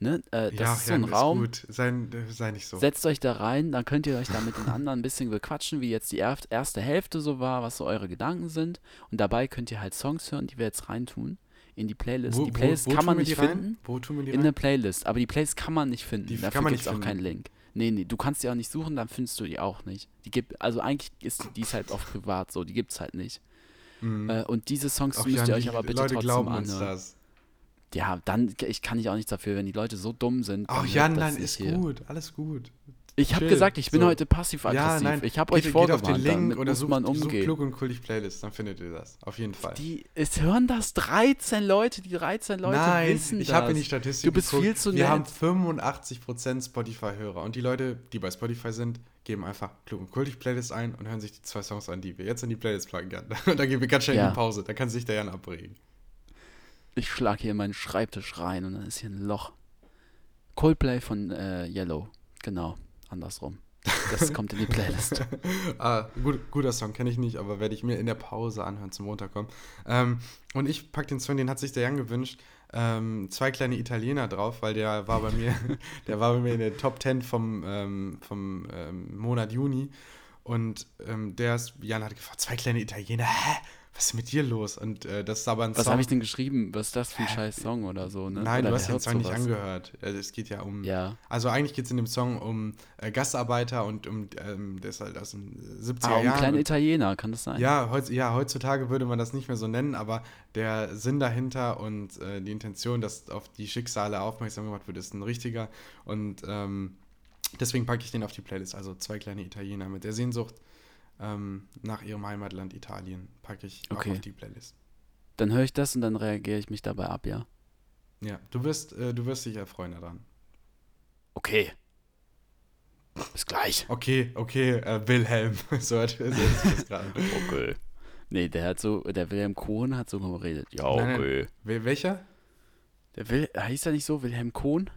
Ne? Äh, das ja, ist so ein Jan, Raum. gut. Sei, äh, sei nicht so. Setzt euch da rein, dann könnt ihr euch da mit den anderen ein bisschen bequatschen, wie jetzt die erste Hälfte so war, was so eure Gedanken sind. Und dabei könnt ihr halt Songs hören, die wir jetzt reintun in die Playlist. Wo- die wo- Playlist wo kann man nicht rein? finden. Wo tun wir die In rein? der Playlist. Aber die Playlist kann man nicht finden. Die Dafür gibt es auch keinen Link. Nee, nee, du kannst die auch nicht suchen, dann findest du die auch nicht. Die gibt, also eigentlich ist die, die ist halt auf privat so, die gibt's halt nicht. Äh, und diese Songs Ach, müsst Jan, ihr euch aber bitte Leute trotzdem glauben uns anhören. das. Ja, dann, ich kann ich auch nichts dafür, wenn die Leute so dumm sind. Ach, dann Jan, nicht ist hier. gut. Alles gut. Ich habe gesagt, ich bin So. heute passiv-aggressiv. Ja, nein. ich habe euch vorgewarnt, Geht auf den Link oder sucht, man sucht umgehen. klug und kultig Playlist, dann findet ihr das. Auf jeden Fall. Die, es hören das 13 Leute, die 13 Leute Nein, wissen ich das. habe in die Statistik Du bist geguckt. viel zu Wir nett. haben 85% Spotify-Hörer. Und die Leute, die bei Spotify sind, geben einfach klug und kultig Playlist ein und hören sich die zwei Songs an, die wir jetzt in die Playlist packen. Jan. da gehen wir ganz schnell in Ja. die Pause. Da kann sich der Jan abregen. Ich schlage hier in meinen Schreibtisch rein und dann ist hier ein Loch. Coldplay von äh, Yellow. Genau, andersrum. Das kommt in die Playlist. ah, gut, guter Song, kenne ich nicht, aber werde ich mir in der Pause anhören zum Runterkommen. Ähm, und ich packe den Song, den hat sich der Jan gewünscht. Ähm, zwei kleine Italiener drauf, weil der war bei mir, der war bei mir in der Top 10 vom, ähm, vom ähm, Monat Juni. Und ähm, der ist, Jan hat gefragt, zwei kleine Italiener, hä? Was ist mit dir los? Und äh, das ist aber ein Was Song. habe ich denn geschrieben? Was ist das für ein scheiß Song oder so? Ne? Nein, oder du hast den Song nicht angehört. Also es geht ja um. Ja. Also eigentlich geht es in dem Song um äh, Gastarbeiter und um, ähm, der ist halt aus den 70er Ah, um Jahren. kleine und- Italiener, kann das sein? ja, heutz, ja, heutzutage würde man das nicht mehr so nennen, aber der Sinn dahinter und äh, die Intention, dass auf die Schicksale aufmerksam gemacht wird, ist ein richtiger. Und ähm, deswegen packe ich den auf die Playlist. Also zwei kleine Italiener mit der Sehnsucht ähm, nach ihrem Heimatland Italien packe ich Okay. auf die Playlist. Dann höre ich das und dann reagiere ich mich dabei ab, ja? Ja, du wirst, äh, du wirst dich erfreuen daran. Okay. Bis gleich. Okay, okay, äh, Wilhelm. so hört sich das gerade. Okay. Nee, der hat so, der Wilhelm Kohn hat so geredet. Ja, Nein, nein. okay. Wel- Welcher? Der Will, hieß er nicht so, Wilhelm Kohn?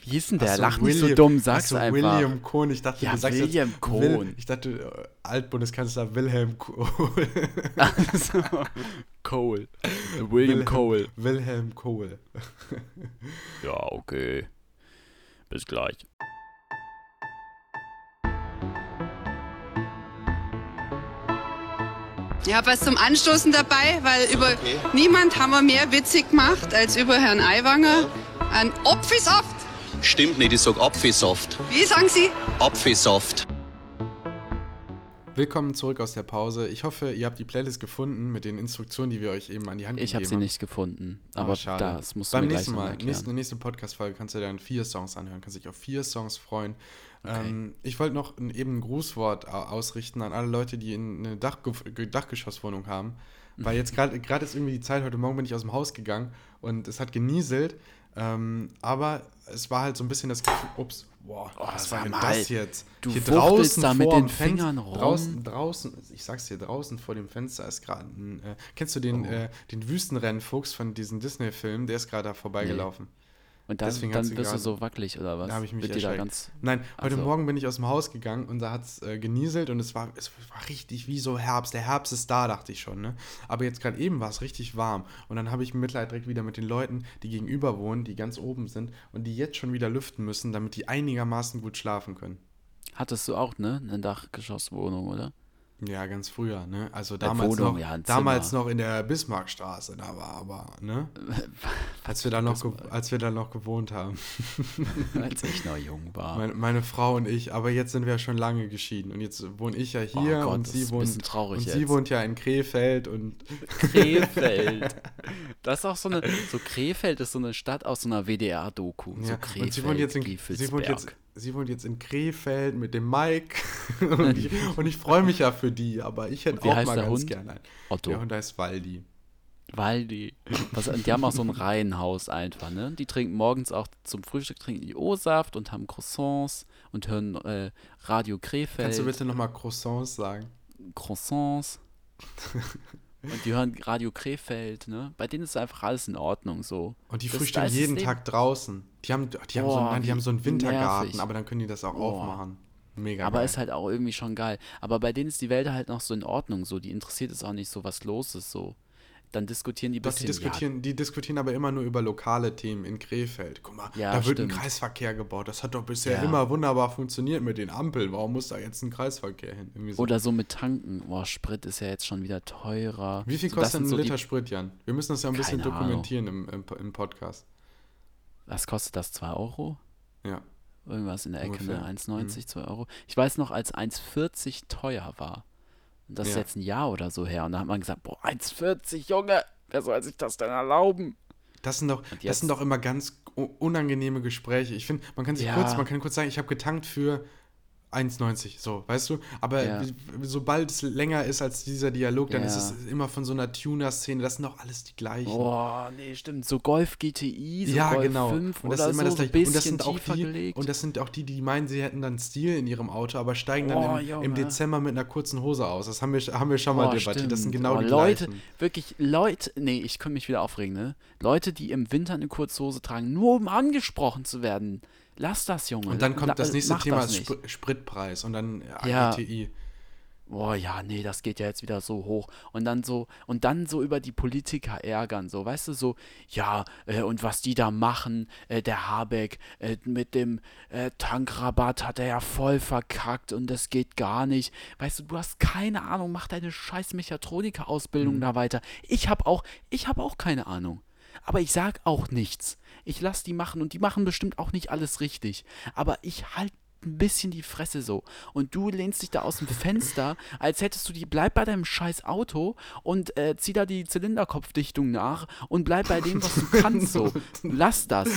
Wie hieß denn der? So, Lach nicht so William- dumm, sag's so, einfach. William Kohn, ich dachte, Ja, du sagst William jetzt Kohn. Will, ich dachte, äh, Altbundeskanzler Wilhelm Kohl. Also, Cole. William Cole. Wilhelm Kohl. Ja, okay. Bis gleich. Ich habe was zum Anstoßen dabei, weil über niemand haben wir mehr witzig gemacht als über Herrn Aiwanger. Ein Opfisaft. Stimmt nicht, ich sag Apfelsaft. Wie sagen Sie? Apfelsaft. Willkommen zurück aus der Pause. Ich hoffe, ihr habt die Playlist gefunden mit den Instruktionen, die wir euch eben an die Hand Ich habe gegeben sie haben. nicht gefunden. Ah, Aber schade. das musst du Beim mir nächsten Mal, erklären. nächste, nächste Podcast-Folge kannst du dann vier Songs anhören, kannst dich auf vier Songs freuen. Ähm, ich wollte noch ein, eben ein Grußwort au- ausrichten an alle Leute, die in eine Dach, Dachgeschosswohnung haben. Weil jetzt gerade gerade ist irgendwie die Zeit, heute Morgen bin ich aus dem Haus gegangen und es hat genieselt Ähm, aber es war halt so ein bisschen das Gefühl, ups, boah, Oh, was war denn mal, das jetzt? du hier draußen da mit den Fingern rum. Draußen, draußen, ich sag's dir, draußen vor dem Fenster ist gerade ein, äh, kennst du den, Oh. äh, den Wüstenrennfuchs von diesem Disney-Film? Der ist gerade da vorbeigelaufen. Und dann, Deswegen dann bist du so wackelig oder was? Da habe ich mich erschreckt. ganz Nein, heute Also- Morgen bin ich aus dem Haus gegangen und da hat es äh, genieselt und es war, es war richtig wie so Herbst. Der Herbst ist da, dachte ich schon. Ne? Aber jetzt gerade eben war es richtig warm. Und dann habe ich Mitleid direkt wieder mit den Leuten, die gegenüber wohnen, die ganz oben sind und die jetzt schon wieder lüften müssen, damit die einigermaßen gut schlafen können. Hattest du auch, ne? Eine Dachgeschosswohnung, oder? Ja, ganz früher, ne? Also damals, Wohnung, noch, ja, damals noch in der Bismarckstraße, da war aber, ne? Als wir da noch, als wir da noch gewohnt haben. Als ich noch jung war. Meine, meine Frau und ich, aber jetzt sind wir schon lange geschieden. Und jetzt wohne ich ja hier Oh Gott, und sie wohnt. traurig und sie wohnt ja in Krefeld und Krefeld. Das ist auch so eine, so Krefeld ist so eine Stadt aus so einer WDR-Doku. so ja, Krefeld, und sie wohnt jetzt in sie wohnt jetzt. Sie wohnt jetzt in Krefeld mit dem Mike. und ich, ich freue mich ja für die, aber ich hätte auch mal ganz Hund? gerne einen. Otto. Der Hund heißt Waldi. Weil die, was, die haben auch so ein Reihenhaus einfach, ne? Die trinken morgens auch zum Frühstück trinken die O-Saft und haben Croissants und hören äh, Radio Krefeld. Kannst du bitte nochmal Croissants sagen? Croissants. und die hören Radio Krefeld, ne? Bei denen ist einfach alles in Ordnung so. Und die Das- frühstücken jeden Tag draußen. Die haben, die haben, so, Boah, nein, die haben so einen Wintergarten, nervig. aber dann können die das auch Boah. aufmachen. Mega Aber geil. ist halt auch irgendwie schon geil. Aber bei denen ist die Welt halt noch so in Ordnung, so. Die interessiert es auch nicht so, was los ist, so. Dann diskutieren die die bisschen. diskutieren, die diskutieren aber immer nur über lokale Themen in Krefeld. Guck mal, Ja, da wird stimmt. ein Kreisverkehr gebaut. Das hat doch bisher Ja. immer wunderbar funktioniert mit den Ampeln. Warum muss da jetzt ein Kreisverkehr hin? Ja. so. Oder so mit Tanken. Boah, Sprit ist ja jetzt schon wieder teurer. Wie viel so, kostet sind ein so die- Liter Sprit, Jan? Wir müssen das ja ein bisschen Ahnung. dokumentieren im, im, im Podcast. Was kostet das? 2 Euro? Ja. Irgendwas in der Ecke, Ungefähr. Mhm. ne? 1,90, 2 Euro. Ich weiß noch, als 1,40 teuer war. Und das ist Ja. jetzt ein Jahr oder so her. Und da hat man gesagt, boah, 1,40, Junge, wer soll sich das denn erlauben? Das sind doch, das sind doch immer ganz unangenehme Gespräche. Ich finde, man kann sich Ja. kurz, man kann kurz sagen, ich habe getankt für 1,90, so, weißt du? Aber Ja. sobald es länger ist als dieser Dialog, dann ist Ja. es immer von so einer Tuner-Szene, das sind doch alles die gleichen. Boah, nee, stimmt. So Golf GTI, so ja, Golf genau. 5 und das oder ist immer so, das gleiche. und das sind auch die, gelegt. und das sind auch die, die meinen, sie hätten dann Stil in ihrem Auto, aber steigen dann Oh, im, Junge. im Dezember mit einer kurzen Hose aus. Das haben wir, haben wir schon mal Boah, debattiert. Das sind stimmt. genau Boah, die Leute, gleichen. wirklich, Leute, nee, ich könnte mich wieder aufregen, ne? Leute, die im Winter eine kurze Hose tragen, nur um angesprochen zu werden. Lass das, Junge. Und dann La- kommt das nächste mach Thema, das. Spr Spritpreis und dann äh, Ja. AGTI. Boah, ja, nee, das geht ja jetzt wieder so hoch. Und dann so, und dann so über die Politiker ärgern, so, weißt du, so, ja, äh, und was die da machen, äh, der Habeck, äh, mit dem äh, Tankrabatt hat er ja voll verkackt und das geht gar nicht. Weißt du, du hast keine Ahnung, mach deine scheiß Mechatroniker-Ausbildung da weiter. Ich hab auch, ich hab auch keine Ahnung. Aber ich sag auch nichts. Ich lass die machen und die machen bestimmt auch nicht alles richtig. Aber ich halt ein bisschen die Fresse so. Und du lehnst dich da aus dem Fenster, als hättest du die, bleib bei deinem scheiß Auto und äh, zieh da die Zylinderkopfdichtung nach und bleib bei dem, was du kannst so. Lass das.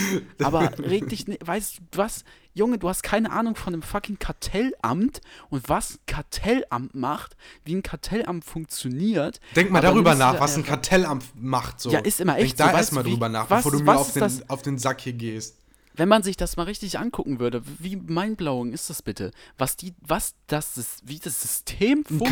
Aber reg dich nicht, weißt du was? Junge, du hast keine Ahnung von einem fucking Kartellamt und was ein Kartellamt macht, wie ein Kartellamt funktioniert. Denk mal darüber nach, da was ein einfach- Kartellamt macht. So. Ja, ist immer echt Denk da so, weißt erstmal drüber nach, was- bevor du mir auf den, das- auf den Sack hier gehst. Wenn man sich das mal richtig angucken würde, wie mindblowing ist das bitte? Was die, was das ist, wie das System Ein funktioniert.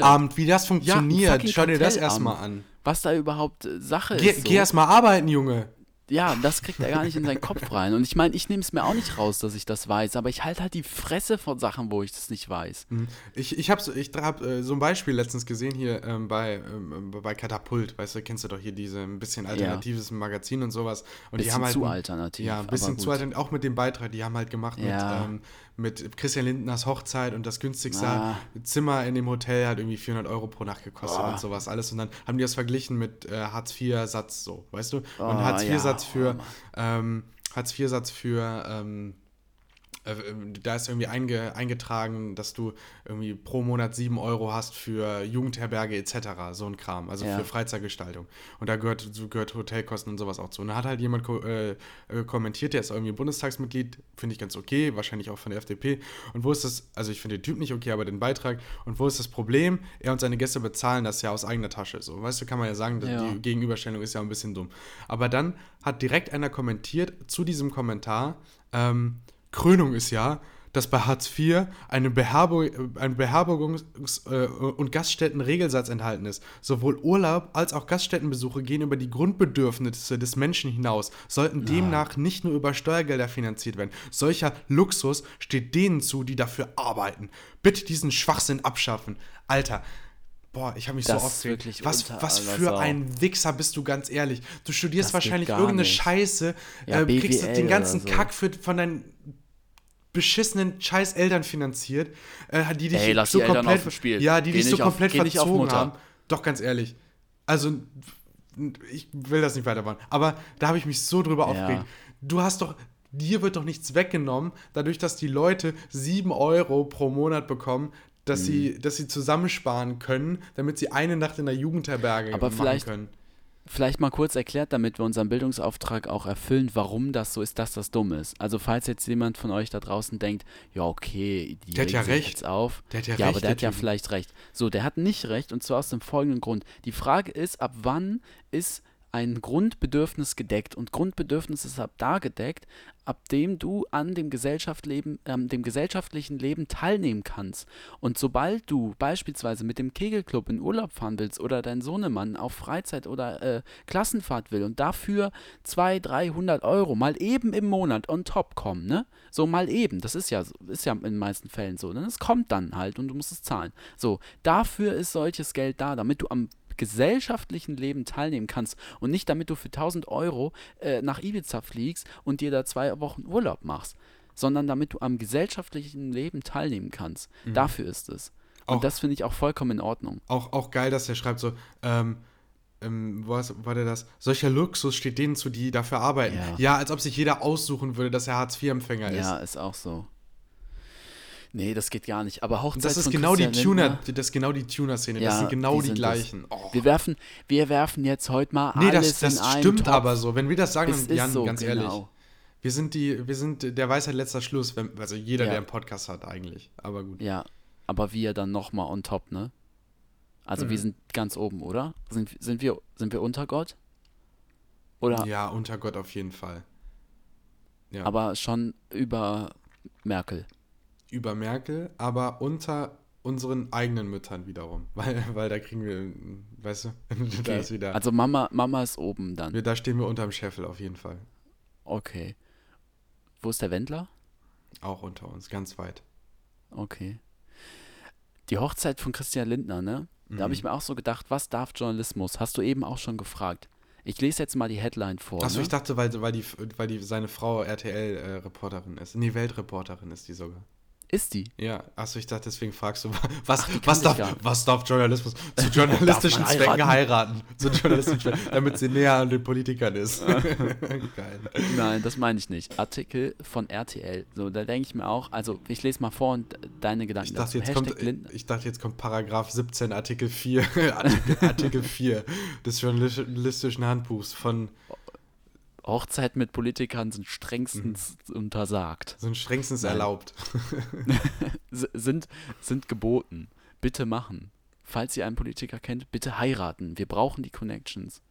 Kartellamt, wie das Ja, ein funktioniert. fucking Schau dir das erstmal an. Was da überhaupt äh, Sache Geh, ist. So. geh erstmal arbeiten, Junge. Ja, das kriegt er gar nicht in seinen Kopf rein. Und ich meine, ich nehme es mir auch nicht raus, dass ich das weiß, aber ich halte halt die Fresse von Sachen, wo ich das nicht weiß. Ich, ich habe so, ich hab, äh, so ein Beispiel letztens gesehen hier ähm, bei, ähm, bei Katapult. Weißt du, kennst du doch hier diese ein bisschen alternatives Magazin und sowas. Und die Bisschen haben halt zu alternativ, Ja, ein bisschen zu alternativ. Auch mit dem Beitrag, die haben halt gemacht Ja. mit, ähm, mit Christian Lindners Hochzeit und das günstigste Ah. Zimmer in dem Hotel hat irgendwie 400 Euro pro Nacht gekostet Oh. und sowas alles. Und dann haben die das verglichen mit äh, Hartz-IV-Satz so, weißt du? Und Oh, Hartz-IV-Satz ja. für, ähm, Hartz-IV-Satz für, ähm, äh, da ist irgendwie einge, eingetragen, dass du irgendwie pro Monat 7 Euro hast für Jugendherberge etc., so ein Kram, also Ja. für Freizeitgestaltung. Und da gehört, gehört Hotelkosten und sowas auch zu. Und da hat halt jemand ko äh, äh, kommentiert, der ist irgendwie Bundestagsmitglied, finde ich ganz okay, wahrscheinlich auch von der FDP. Und wo ist das, also ich finde den Typ nicht okay, aber den Beitrag. Und wo ist das Problem? Er und seine Gäste bezahlen das ja aus eigener Tasche. So, weißt du, kann man ja sagen, Ja. die Gegenüberstellung ist ja ein bisschen dumm. Aber dann hat direkt einer kommentiert zu diesem Kommentar, ähm, Krönung ist ja, dass bei Hartz IV eine Beherberg ein Beherbergungs- äh, und Gaststättenregelsatz enthalten ist. Sowohl Urlaub als auch Gaststättenbesuche gehen über die Grundbedürfnisse des Menschen hinaus, sollten demnach nicht nur über Steuergelder finanziert werden. Solcher Luxus steht denen zu, die dafür arbeiten. Bitte diesen Schwachsinn abschaffen. Alter, Boah, ich habe mich Das so aufgeregt. wirklich Was, was für ein Wichser bist du, ganz ehrlich. Du studierst Das wahrscheinlich irgendeine nicht. Scheiße, Ja, äh, kriegst den ganzen so. Kack für, von deinen beschissenen scheiß Eltern finanziert, äh, die dich Ey, lass so die Eltern komplett, auf dem Spiel. ja, die Geh dich so komplett auf verzogen haben. Doch, ganz ehrlich. Also, ich will das nicht weitermachen. Aber da habe ich mich so drüber Ja. aufgeregt. Du hast doch, dir wird doch nichts weggenommen, dadurch, dass die Leute 7 Euro pro Monat bekommen, dass, Mhm. sie, dass sie zusammensparen können, damit sie eine Nacht in der Jugendherberge Aber machen können. Vielleicht mal kurz erklärt, damit wir unseren Bildungsauftrag auch erfüllen, warum das so ist, dass das dumm ist. Also falls jetzt jemand von euch da draußen denkt, ja okay, die Der hat ja recht. jetzt auf. Der hat ja ja aber recht, der der hat ja vielleicht recht. So, der hat nicht recht und zwar aus dem folgenden Grund. Die Frage ist, ab wann ist ein Grundbedürfnis gedeckt und Grundbedürfnis ist ab da gedeckt, ab dem du an dem, Gesellschaftsleben, ähm, dem gesellschaftlichen Leben teilnehmen kannst. Und sobald du beispielsweise mit dem Kegelclub in Urlaub fahren willst oder dein Sohnemann auf Freizeit oder äh, Klassenfahrt will und dafür 200, 300 Euro mal eben im Monat on top kommen, ne? So mal eben, das ist ja, ist ja in den meisten Fällen so, ne? Es kommt dann halt und du musst es zahlen. So, dafür ist solches Geld da, damit du am gesellschaftlichen Leben teilnehmen kannst und nicht damit du für 1000 Euro äh, nach Ibiza fliegst und dir da zwei Wochen Urlaub machst, sondern damit du am gesellschaftlichen Leben teilnehmen kannst. Dafür ist es. Und Auch- das finde ich auch vollkommen in Ordnung. Auch, auch geil, dass der schreibt so, ähm, ähm, was war der das? Solcher Luxus steht denen zu, die dafür arbeiten. Ja. Ja, als ob sich jeder aussuchen würde, dass er Hartz-IV-Empfänger ist. Ja, ist auch so. Nee, das geht gar nicht. Aber Hochzeit Und das ist genau die Tuner, Lindner- das ist genau die Tuner-Szene. Ja, das sind genau die die, gleichen. Oh. Wir, werfen, wir werfen jetzt heute mal Nee, alles das, in das einen stimmt Topf. aber so. Wenn wir das sagen, Es dann, Jan, so, ganz ehrlich. genau. Wir sind die, wir sind der Weisheit letzter Schluss, wenn, also jeder, Ja. der einen Podcast hat eigentlich. Aber gut. Ja, aber wir dann nochmal on top, ne? Also Mhm. wir sind ganz oben, oder? Sind, sind, wir, sind wir unter Gott? Oder Ja, unter Gott auf jeden Fall. Ja. aber schon über Merkel? Über Merkel, aber unter unseren eigenen Müttern wiederum. Weil, weil da kriegen wir, weißt du, da ist wieder. Also Mama, Mama ist oben dann. wir, da stehen wir unterm Scheffel auf jeden Fall. Okay. Wo ist der Wendler? Auch unter uns, ganz weit. Okay. Die Hochzeit von Christian Lindner, ne? Da habe ich mir auch so gedacht, was darf Journalismus? Hast du eben auch schon gefragt. Ich lese jetzt mal die Headline vor. Achso, ne? ich dachte, weil, weil, die, weil die seine Frau RTL-Reporterin ist. Nee, Weltreporterin ist die sogar. Ist die? Ja, achso, ich dachte, deswegen fragst du, was, die was, darf, was darf Journalismus zu journalistischen Zwecken heiraten? Zu journalistischen Zwecken, damit sie näher an den Politikern ist. Geil. Nein, das meine ich nicht. Artikel von RTL. So, da denke ich mir auch, also ich lese mal vor und deine Gedanken Ich dachte, dazu. jetzt Hashtag kommt, Lindner. ich dachte, jetzt kommt Paragraph 17, Artikel 4, Artikel, Artikel 4 des journalistischen Handbuchs von Hochzeit mit Politikern sind strengstens untersagt. so strengstens Nein. erlaubt. Sind, sind geboten. Bitte machen. Falls ihr einen Politiker kennt, bitte heiraten. Wir brauchen die Connections.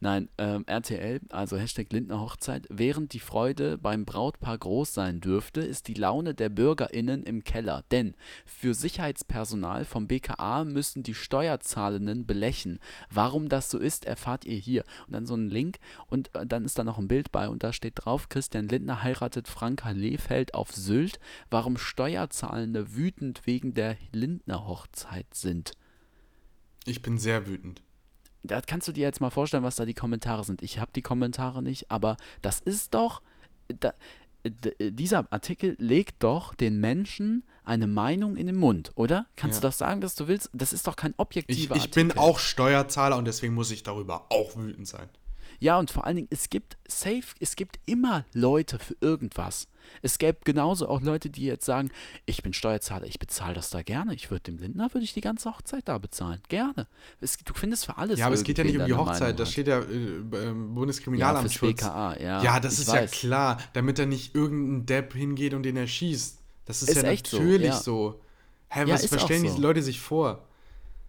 Nein, ähm, RTL, also Hashtag Lindner Hochzeit. Während die Freude beim Brautpaar groß sein dürfte, ist die Laune der BürgerInnen im Keller. Denn für Sicherheitspersonal vom BKA müssen die Steuerzahlenden belächeln. Warum das so ist, erfahrt ihr hier. Und dann so ein Link und äh, dann ist da noch ein Bild bei und da steht drauf, Christian Lindner heiratet Franka Lehfeld auf Sylt. Warum Steuerzahlende wütend wegen der Lindner Hochzeit sind. Ich bin sehr wütend. Da kannst du dir jetzt mal vorstellen, was da die Kommentare sind. Ich habe die Kommentare nicht, aber das ist doch. Da, dieser Artikel legt doch den Menschen eine Meinung in den Mund, oder? Kannst Ja. du das sagen, dass du willst? Das ist doch kein Ich, objektiver ich bin Artikel. auch Steuerzahler und deswegen muss ich darüber auch wütend sein. Ja, und vor allen Dingen, es gibt safe, es gibt immer Leute für irgendwas. Es gäbe genauso auch Leute, die jetzt sagen, ich bin Steuerzahler, ich bezahle das da gerne. Ich würde dem Lindner, würde ich die ganze Hochzeit da bezahlen. Gerne. Es, du findest für alles Ja, aber es geht ja nicht um die Hochzeit, Meinung das hat. steht ja äh, beim ja, Bundeskriminalamtschutz. fürs BKA, ja. Ja, das ist ja weiß. klar, damit da nicht irgendein Depp hingeht und den erschießt. Das ist, Ist ja echt so, natürlich ja. so. Hä, Ja, was auch verstellen so. diese Leute sich vor?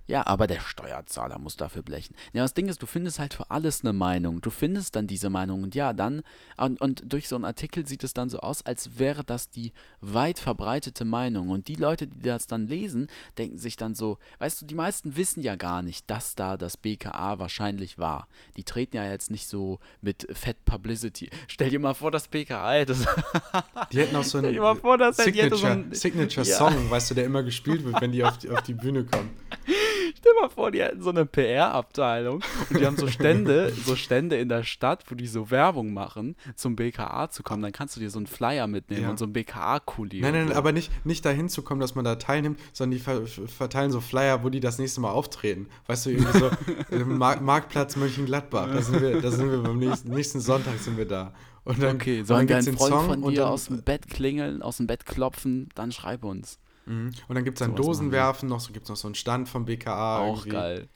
Ja, aber der Steuerzahler muss dafür blechen. Ja, das Ding ist, du findest halt für alles eine Meinung. Du findest dann diese Meinung und ja, dann, und, und durch so einen Artikel sieht es dann so aus, als wäre das die weit verbreitete Meinung. Und die Leute, die das dann lesen, denken sich dann so, weißt du, die meisten wissen ja gar nicht, dass da das BKA wahrscheinlich war. Die treten ja jetzt nicht so mit Fat Publicity. Stell dir mal vor, das BKA hätte so Die hätten auch so Stell einen dir mal vor, hätte so Signature, ein- Signature Ja. Song, weißt du, der immer gespielt wird, wenn die auf die, auf die Bühne kommen. Stell mal vor, die hätten so eine PR-Abteilung und die haben so Stände, so Stände in der Stadt, wo die so Werbung machen, zum BKA zu kommen. Dann kannst du dir so einen Flyer mitnehmen Ja. und so einen BKA-Kuli. Nein, nein, so. aber nicht, nicht dahin zu kommen, dass man da teilnimmt, sondern die ver verteilen so Flyer, wo die das nächste Mal auftreten. Weißt du, irgendwie so im Mar Marktplatz Mönchengladbach. Da sind wir, da sind wir beim nächsten, nächsten Sonntag sind wir da. Und dann, Okay, sollen dann wir gibt's einen den Freund Song von und dir dann, aus dem Bett klingeln, aus dem Bett klopfen, dann schreib uns. Mhm. Und dann gibt es dann Sowas machen Dosen wir. werfen, noch so gibt es noch so einen Stand vom BKA. Auch irgendwie. geil.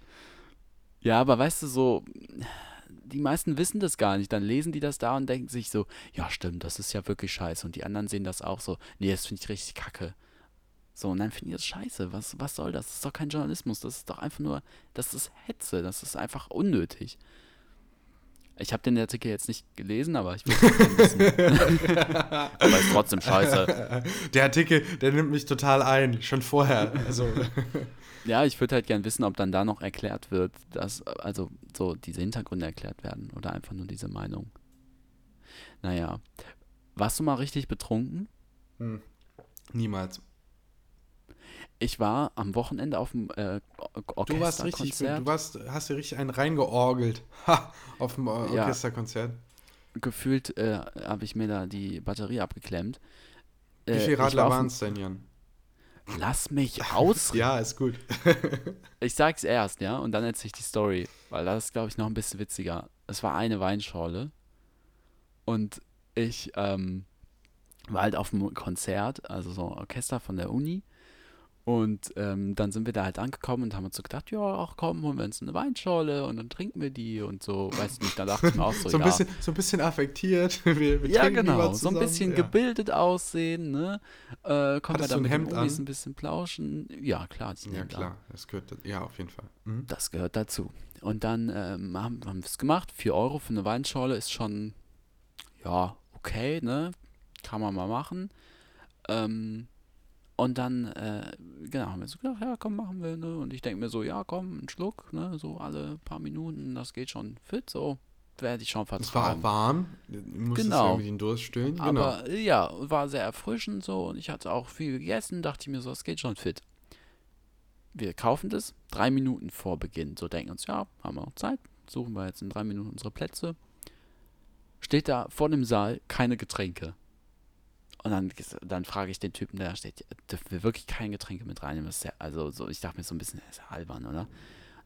Ja, aber weißt du, so, die meisten wissen das gar nicht. Dann lesen die das da und denken sich so, ja, stimmt, das ist ja wirklich scheiße. Und die anderen sehen das auch so, nee, das finde ich richtig kacke. So, und dann finden die das scheiße. Was, was soll das? Das ist doch kein Journalismus. Das ist doch einfach nur, das ist Hetze. Das ist einfach unnötig. Ich habe den Artikel jetzt nicht gelesen, aber ich will es wissen. aber ist trotzdem scheiße. Der Artikel, der nimmt mich total ein, schon vorher. Also, Ja, ich würde halt gern wissen, ob dann da noch erklärt wird, dass, also so diese Hintergründe erklärt werden oder einfach nur diese Meinung. Naja. Warst du mal richtig betrunken? niemals. Ich war am Wochenende auf dem äh, Or- Du warst richtig, Orchesterkonzert. du warst, hast dir richtig einen reingeorgelt. Auf dem Or Ja. Orchesterkonzert. Gefühlt äh, habe ich mir da die Batterie abgeklemmt. Wie Äh, viele ich war Radler dem- waren es denn, Jan? Lass mich ausreden. Ja, ist gut. Ich sag's erst, ja, und dann erzähl ich die Story, weil das ist, glaube ich, noch ein bisschen witziger. Es war eine Weinschorle und ich ähm, war halt auf einem Konzert, also so ein Orchester von der Uni. Und ähm, dann sind wir da halt angekommen und haben uns so gedacht, ja, ach komm, holen wir uns eine Weinschorle und dann trinken wir die und so, weiß nicht, da dachte ich mir auch so, So ein, ja. bisschen, so ein bisschen affektiert. Wir, wir Ja, genau. So ein bisschen ja. gebildet aussehen, ne? Äh, kommen wir Hattest da du ein mit Hemd den Unis an? ein bisschen plauschen. Ja, klar. Ja, klar. Das gehört, ja, auf jeden Fall. Mhm. Das gehört dazu. Und dann ähm, haben haben wir es gemacht. 4 Euro für eine Weinschorle ist schon, ja, okay, ne? Kann man mal machen. Ähm, und dann, äh, genau, haben wir so gedacht, ja, komm, machen wir, ne? Und ich denke mir so, ja, komm, einen Schluck, ne? So alle paar Minuten, das geht schon fit, so. Werde ich schon Es war vertragen. warm. Du musstest Genau. irgendwie den Durst stillen. Genau. Aber ja, war sehr erfrischend so und ich hatte auch viel gegessen, dachte ich mir so, es geht schon fit. Wir kaufen das drei Minuten vor Beginn. So denken uns, ja, haben wir noch Zeit, suchen wir jetzt in drei Minuten unsere Plätze. Steht da vor dem Saal keine Getränke. Und dann, dann frage ich den Typen, der da steht, dürfen wir wirklich keine Getränke mit reinnehmen? Ja, also so, ich dachte mir so ein bisschen, das ist ja albern, oder?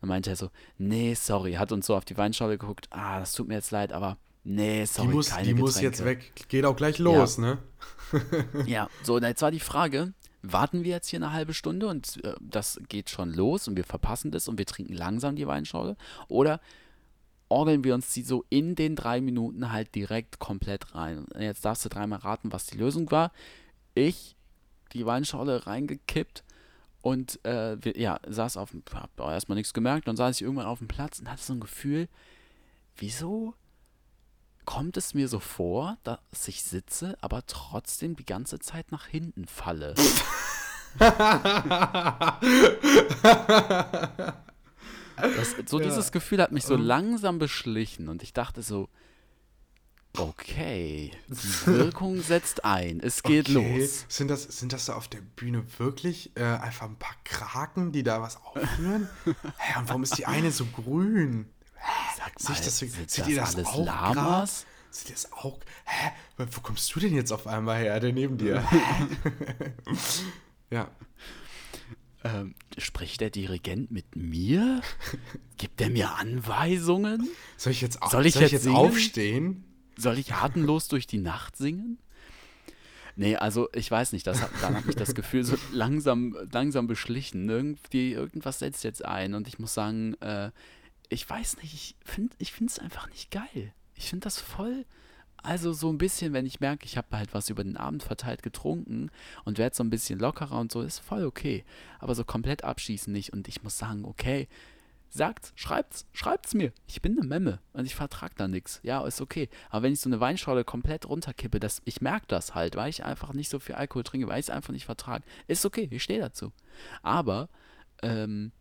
Dann meinte er so, nee, sorry, hat uns so auf die Weinschorle geguckt, ah, das tut mir jetzt leid, aber nee, die sorry, muss, keine die muss Getränke. jetzt weg. Geht auch gleich los, ne? Ja, so, und jetzt war die Frage, warten wir jetzt hier eine halbe Stunde und äh, das geht schon los und wir verpassen das und wir trinken langsam die Weinschorle? Oder orgeln wir uns die so in den drei Minuten halt direkt komplett rein? Und jetzt darfst du dreimal raten, was die Lösung war. Ich die Weinschorle reingekippt und äh, wir, ja, saß auf dem, hab auch erstmal nichts gemerkt, dann saß ich irgendwann auf dem Platz und hatte so ein Gefühl, wieso kommt es mir so vor, dass ich sitze, aber trotzdem die ganze Zeit nach hinten falle. Das, so dieses Gefühl hat mich so langsam beschlichen und ich dachte so, okay, die Wirkung setzt ein, es geht Okay. los. Sind das, sind das da auf der Bühne wirklich äh, einfach ein paar Kraken, die da was aufführen? Hä, und warum ist die eine so grün? Sag Seht mal, das, sind ihr das alles auch Lamas? ihr das auch? Hä? Wo kommst du denn jetzt auf einmal her, der neben dir? ja. Ähm, spricht der Dirigent mit mir? Gibt er mir Anweisungen? Soll ich jetzt, au- Soll ich soll ich jetzt aufstehen? Soll ich atemlos durch die Nacht singen? Nee, also ich weiß nicht, das hat, dann hat mich das Gefühl so langsam, langsam beschlichen. Irgendwie, irgendwas setzt jetzt ein und ich muss sagen, äh, ich weiß nicht, ich finde ich es einfach nicht geil. Ich finde das voll, also so ein bisschen, wenn ich merke, ich habe halt was über den Abend verteilt getrunken und werde so ein bisschen lockerer und so, ist voll okay. Aber so komplett abschießen nicht und ich muss sagen, okay, Sagt's, schreibt's, schreibt's mir. Ich bin eine Memme und ich vertrag da nichts. Ja, ist okay. Aber wenn ich so eine Weinschorle komplett runterkippe, das, ich merke das halt, weil ich einfach nicht so viel Alkohol trinke, weil ich es einfach nicht vertrage. Ist okay, ich stehe dazu. Aber, ähm,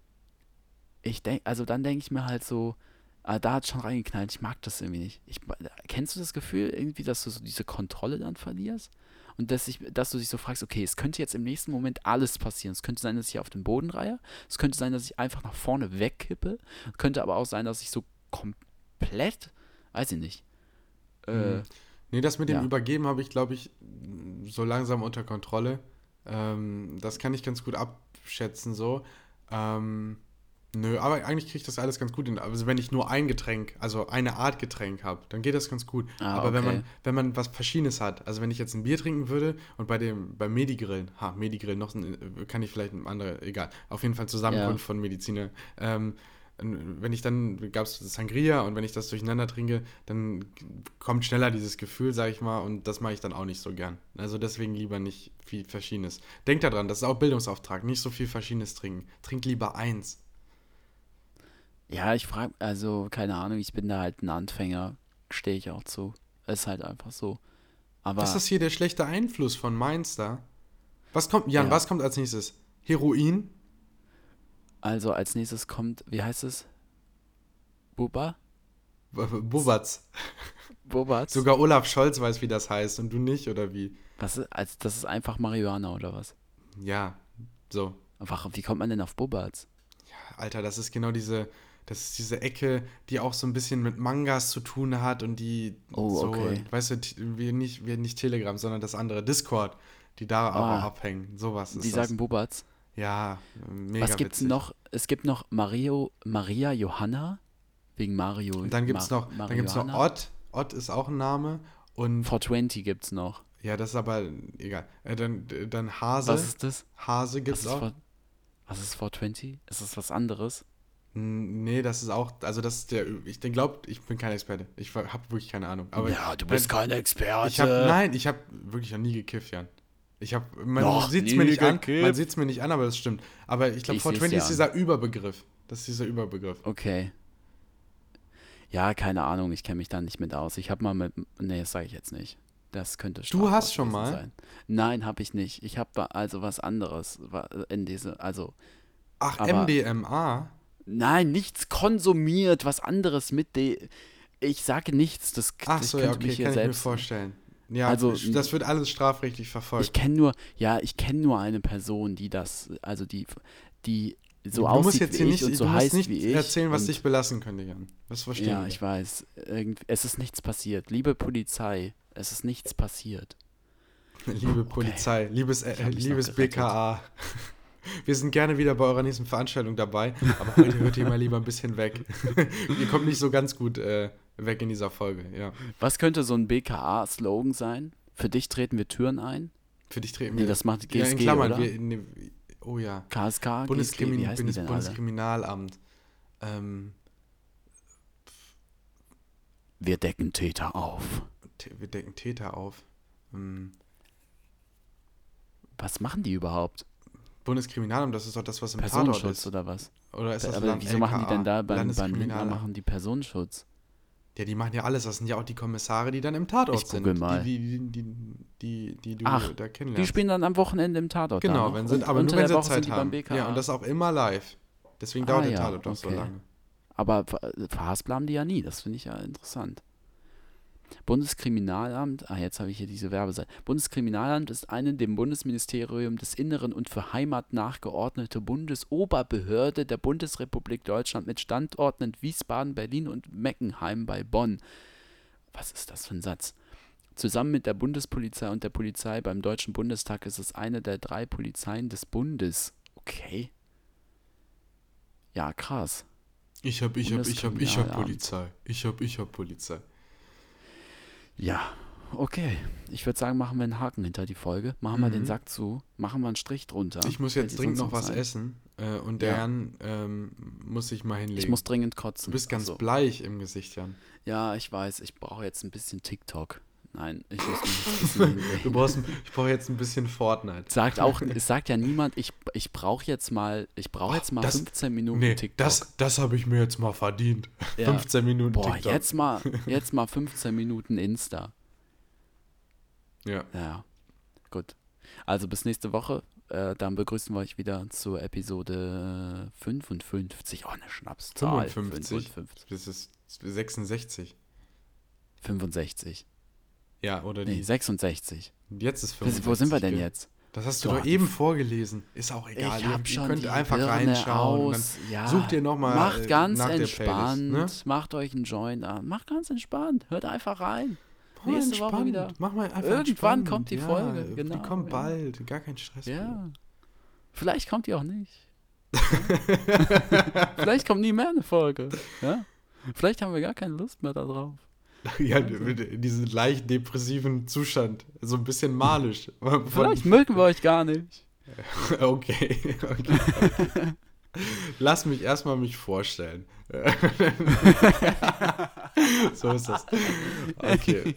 ich denke, also dann denke ich mir halt so, ah, da hat schon reingeknallt, ich mag das irgendwie nicht. Ich, kennst du das Gefühl irgendwie, dass du so diese Kontrolle dann verlierst? Und dass, ich, dass du dich so fragst, okay, es könnte jetzt im nächsten Moment alles passieren. Es könnte sein, dass ich auf den Boden reihe. Es könnte sein, dass ich einfach nach vorne wegkippe. Es könnte aber auch sein, dass ich so komplett, weiß ich nicht. Äh, Hm. Nee, das mit dem ja. Übergeben habe ich, glaube ich, so langsam unter Kontrolle. Ähm, das kann ich ganz gut abschätzen so. Ähm, nö, aber eigentlich kriege ich das alles ganz gut hin. Also wenn ich nur ein Getränk, also eine Art Getränk habe, dann geht das ganz gut. Ah, aber wenn okay. man, wenn man was Verschiedenes hat, also wenn ich jetzt ein Bier trinken würde und bei dem, beim Medigrillen, ha, Medigrill, noch ein, kann ich vielleicht ein anderer, egal, auf jeden Fall Zusammenkunft Ja. von Mediziner. Ähm, wenn ich dann, gab es Sangria und wenn ich das durcheinander trinke, dann kommt schneller dieses Gefühl, sag ich mal, und das mache ich dann auch nicht so gern. Also deswegen lieber nicht viel Verschiedenes. Denkt daran, das ist auch Bildungsauftrag, nicht so viel Verschiedenes trinken. Trink lieber eins. Ja, ich frage, also keine Ahnung, ich bin da halt ein Anfänger, stehe ich auch zu. Ist halt einfach so. Aber Was ist hier der schlechte Einfluss von Mainz da? Was kommt, Jan, Ja. was kommt als nächstes? Heroin? also als nächstes kommt, wie heißt es? Buba? Bubatz. Bubatz? Sogar Olaf Scholz weiß, wie das heißt und du nicht, oder wie? Was ist, als, das ist einfach Marihuana oder was? Ja, so. Einfach, wie kommt man denn auf Bubatz? Alter, das ist genau diese, das ist diese Ecke, die auch so ein bisschen mit Mangas zu tun hat und die Oh, so, okay. weißt du, wir nicht, wir nicht Telegram, sondern das andere, Discord, die da aber Ah. abhängen. Sowas ist Die das. sagen Bubatz. ja, mega Was gibt's witzig. noch? Es gibt noch Mario, Maria Johanna, wegen Mario. Und dann gibt's Ma- noch, dann gibt's noch. Ott. Ott ist auch ein Name und 420 gibt's noch. ja, das ist aber egal. Äh, dann, dann Hase. Was ist das? Hase Was gibt's ist, auch. for, was ist 420? Ist das was anderes? Nee, das ist auch, also das ist der, ich glaube, ich bin kein Experte. Ich habe wirklich keine Ahnung. Aber ja, du bist kein Experte. Ich hab, nein, ich habe wirklich noch nie gekifft, Jan. Ich habe, man sieht es mir nicht an, man sieht es mir nicht an, aber das stimmt. Aber ich glaube, Ich 420 seh's ist dieser Überbegriff. Das ist dieser Überbegriff. Okay. Ja, keine Ahnung, ich kenne mich da nicht mit aus. Ich habe mal mit. Nee, das sage ich jetzt nicht. Das könnte strafbar hast schon mal? Sein. Nein, habe ich nicht. Ich habe also was anderes in diese. Also. Ach, MDMA? Nein, nichts konsumiert, was anderes mit de. Ich sage nichts, das, Ach so, ja, könnte okay, mich hier kann ich mir selbst. vorstellen. Ja, Also, das wird alles strafrechtlich verfolgt. Ich kenne nur, ja, ich kenne nur eine Person, die das, also die, die so du aussieht musst jetzt wie hier ich nicht, und so heißt nicht wie ich. erzählen, was dich belassen könnte, Jan. Das verstehen Ja, wir. ich weiß. Es ist nichts passiert. Liebe Polizei, es ist nichts passiert. Liebe Polizei, liebes, äh, Ich liebes. BKA. Wir sind gerne wieder bei eurer nächsten Veranstaltung dabei, aber heute hört ihr mal lieber ein bisschen weg. ihr kommt nicht so ganz gut äh, weg in dieser Folge, ja. Was könnte so ein BKA-Slogan sein? Für dich treten wir Türen ein? Für dich treten Nee, wir. das macht ja, in GSG, Klammern, oder? wir, nee, oh ja. KSK, GSG, Bundeskrimin wie heißen die Bundes denn? Bundeskriminalamt. Ähm, Wir decken Täter auf. Wir decken Täter auf. Ähm, Was machen die überhaupt? Bundeskriminalamt, das ist doch das, was im Tatort Personenschutz ist. oder was? Oder ist das Aber Land wieso machen die LKA? denn da beim, beim Lindner machen die Personenschutz? Ja, die machen ja alles. Das sind ja auch die Kommissare, die dann im Tatort Ich sind. mal. Die, die, die, die, die du Ach, da Die kennenlernst. spielen dann am Wochenende im Tatort. Genau, noch. wenn Und aber nur wenn sie Zeit die haben. Ja, und das auch immer live. Deswegen Ah, dauert der Tatort doch so lange. Aber ver- verhaspeln haben die ja nie, das finde ich ja interessant. Bundeskriminalamt, ah, jetzt habe ich hier diese Werbeseite. Bundeskriminalamt ist eine dem Bundesministerium des Inneren und für Heimat nachgeordnete Bundesoberbehörde der Bundesrepublik Deutschland mit Standorten in Wiesbaden, Berlin und Meckenheim bei Bonn. Was ist das für ein Satz? Zusammen mit der Bundespolizei und der Polizei beim Deutschen Bundestag ist es eine der drei Polizeien des Bundes. Okay. Ja, krass. Ich hab, ich hab, ich hab, ich hab. Polizei. Ich hab, ich hab Polizei. Ja, okay. Ich würde sagen, machen wir einen Haken hinter die Folge. Machen wir den Mhm. Sack zu. Machen wir einen Strich drunter. Ich muss jetzt dringend noch was ein? essen. Äh, und der Ja. Jan ähm, muss sich mal hinlegen. Ich muss dringend kotzen. du bist ganz Also, bleich im Gesicht, Jan. Ja, ich weiß. Ich brauche jetzt ein bisschen TikTok. Nein, ich muss hinlegen. Du brauchst, ich brauche jetzt ein bisschen Fortnite. Sagt auch, es sagt ja niemand, ich, ich brauche jetzt mal, ich brauche jetzt mal das- 15 Minuten Nee, TikTok. das, das habe ich mir jetzt mal verdient. Ja. 15 Minuten Boah, TikTok. jetzt mal, jetzt mal 15 Minuten Insta. Ja. Ja, gut. Also bis nächste Woche. Äh, dann begrüßen wir euch wieder zur Episode 55. Oh, eine Schnapszahl. 55. 55. Das ist 66. 65. Ja, oder Nee, die. 66. Jetzt ist Wo 65. wo sind wir denn jetzt? Das hast du Doch, eben vorgelesen. Ist auch egal. ich ihr, hab ihr schon könnt die einfach Birne reinschauen. Aus. Ja. sucht ihr nochmal. Macht ganz nach entspannt. Playlist, ne? Macht euch einen Joint an. Macht ganz entspannt. Hört einfach rein. Mal Nächste Woche entspannt. wieder. Mach mal einfach Irgendwann entspannt. kommt die ja, Folge, genau, Die kommt ja. bald. Gar kein Stress. Ja. Vielleicht kommt die auch nicht. Vielleicht kommt nie mehr eine Folge. Ja? Vielleicht haben wir gar keine Lust mehr darauf. ja, in diesem leicht depressiven Zustand. So ein bisschen malisch. Von- Vielleicht mögen wir euch gar nicht. Okay, okay, okay. Lass mich erstmal mich vorstellen. so ist das. Okay.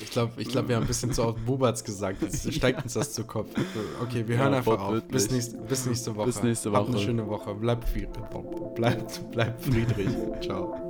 Ich glaube, ich glaub, wir haben ein bisschen zu oft Bubatz gesagt. Jetzt steigt uns das zu Kopf. Okay, wir hören Ja, einfach auf. Bis, nächst, bis nächste Woche. Bis nächste Habt eine Woche. schöne Woche. Bleibt, bleibt, bleibt Friedrich. Ciao.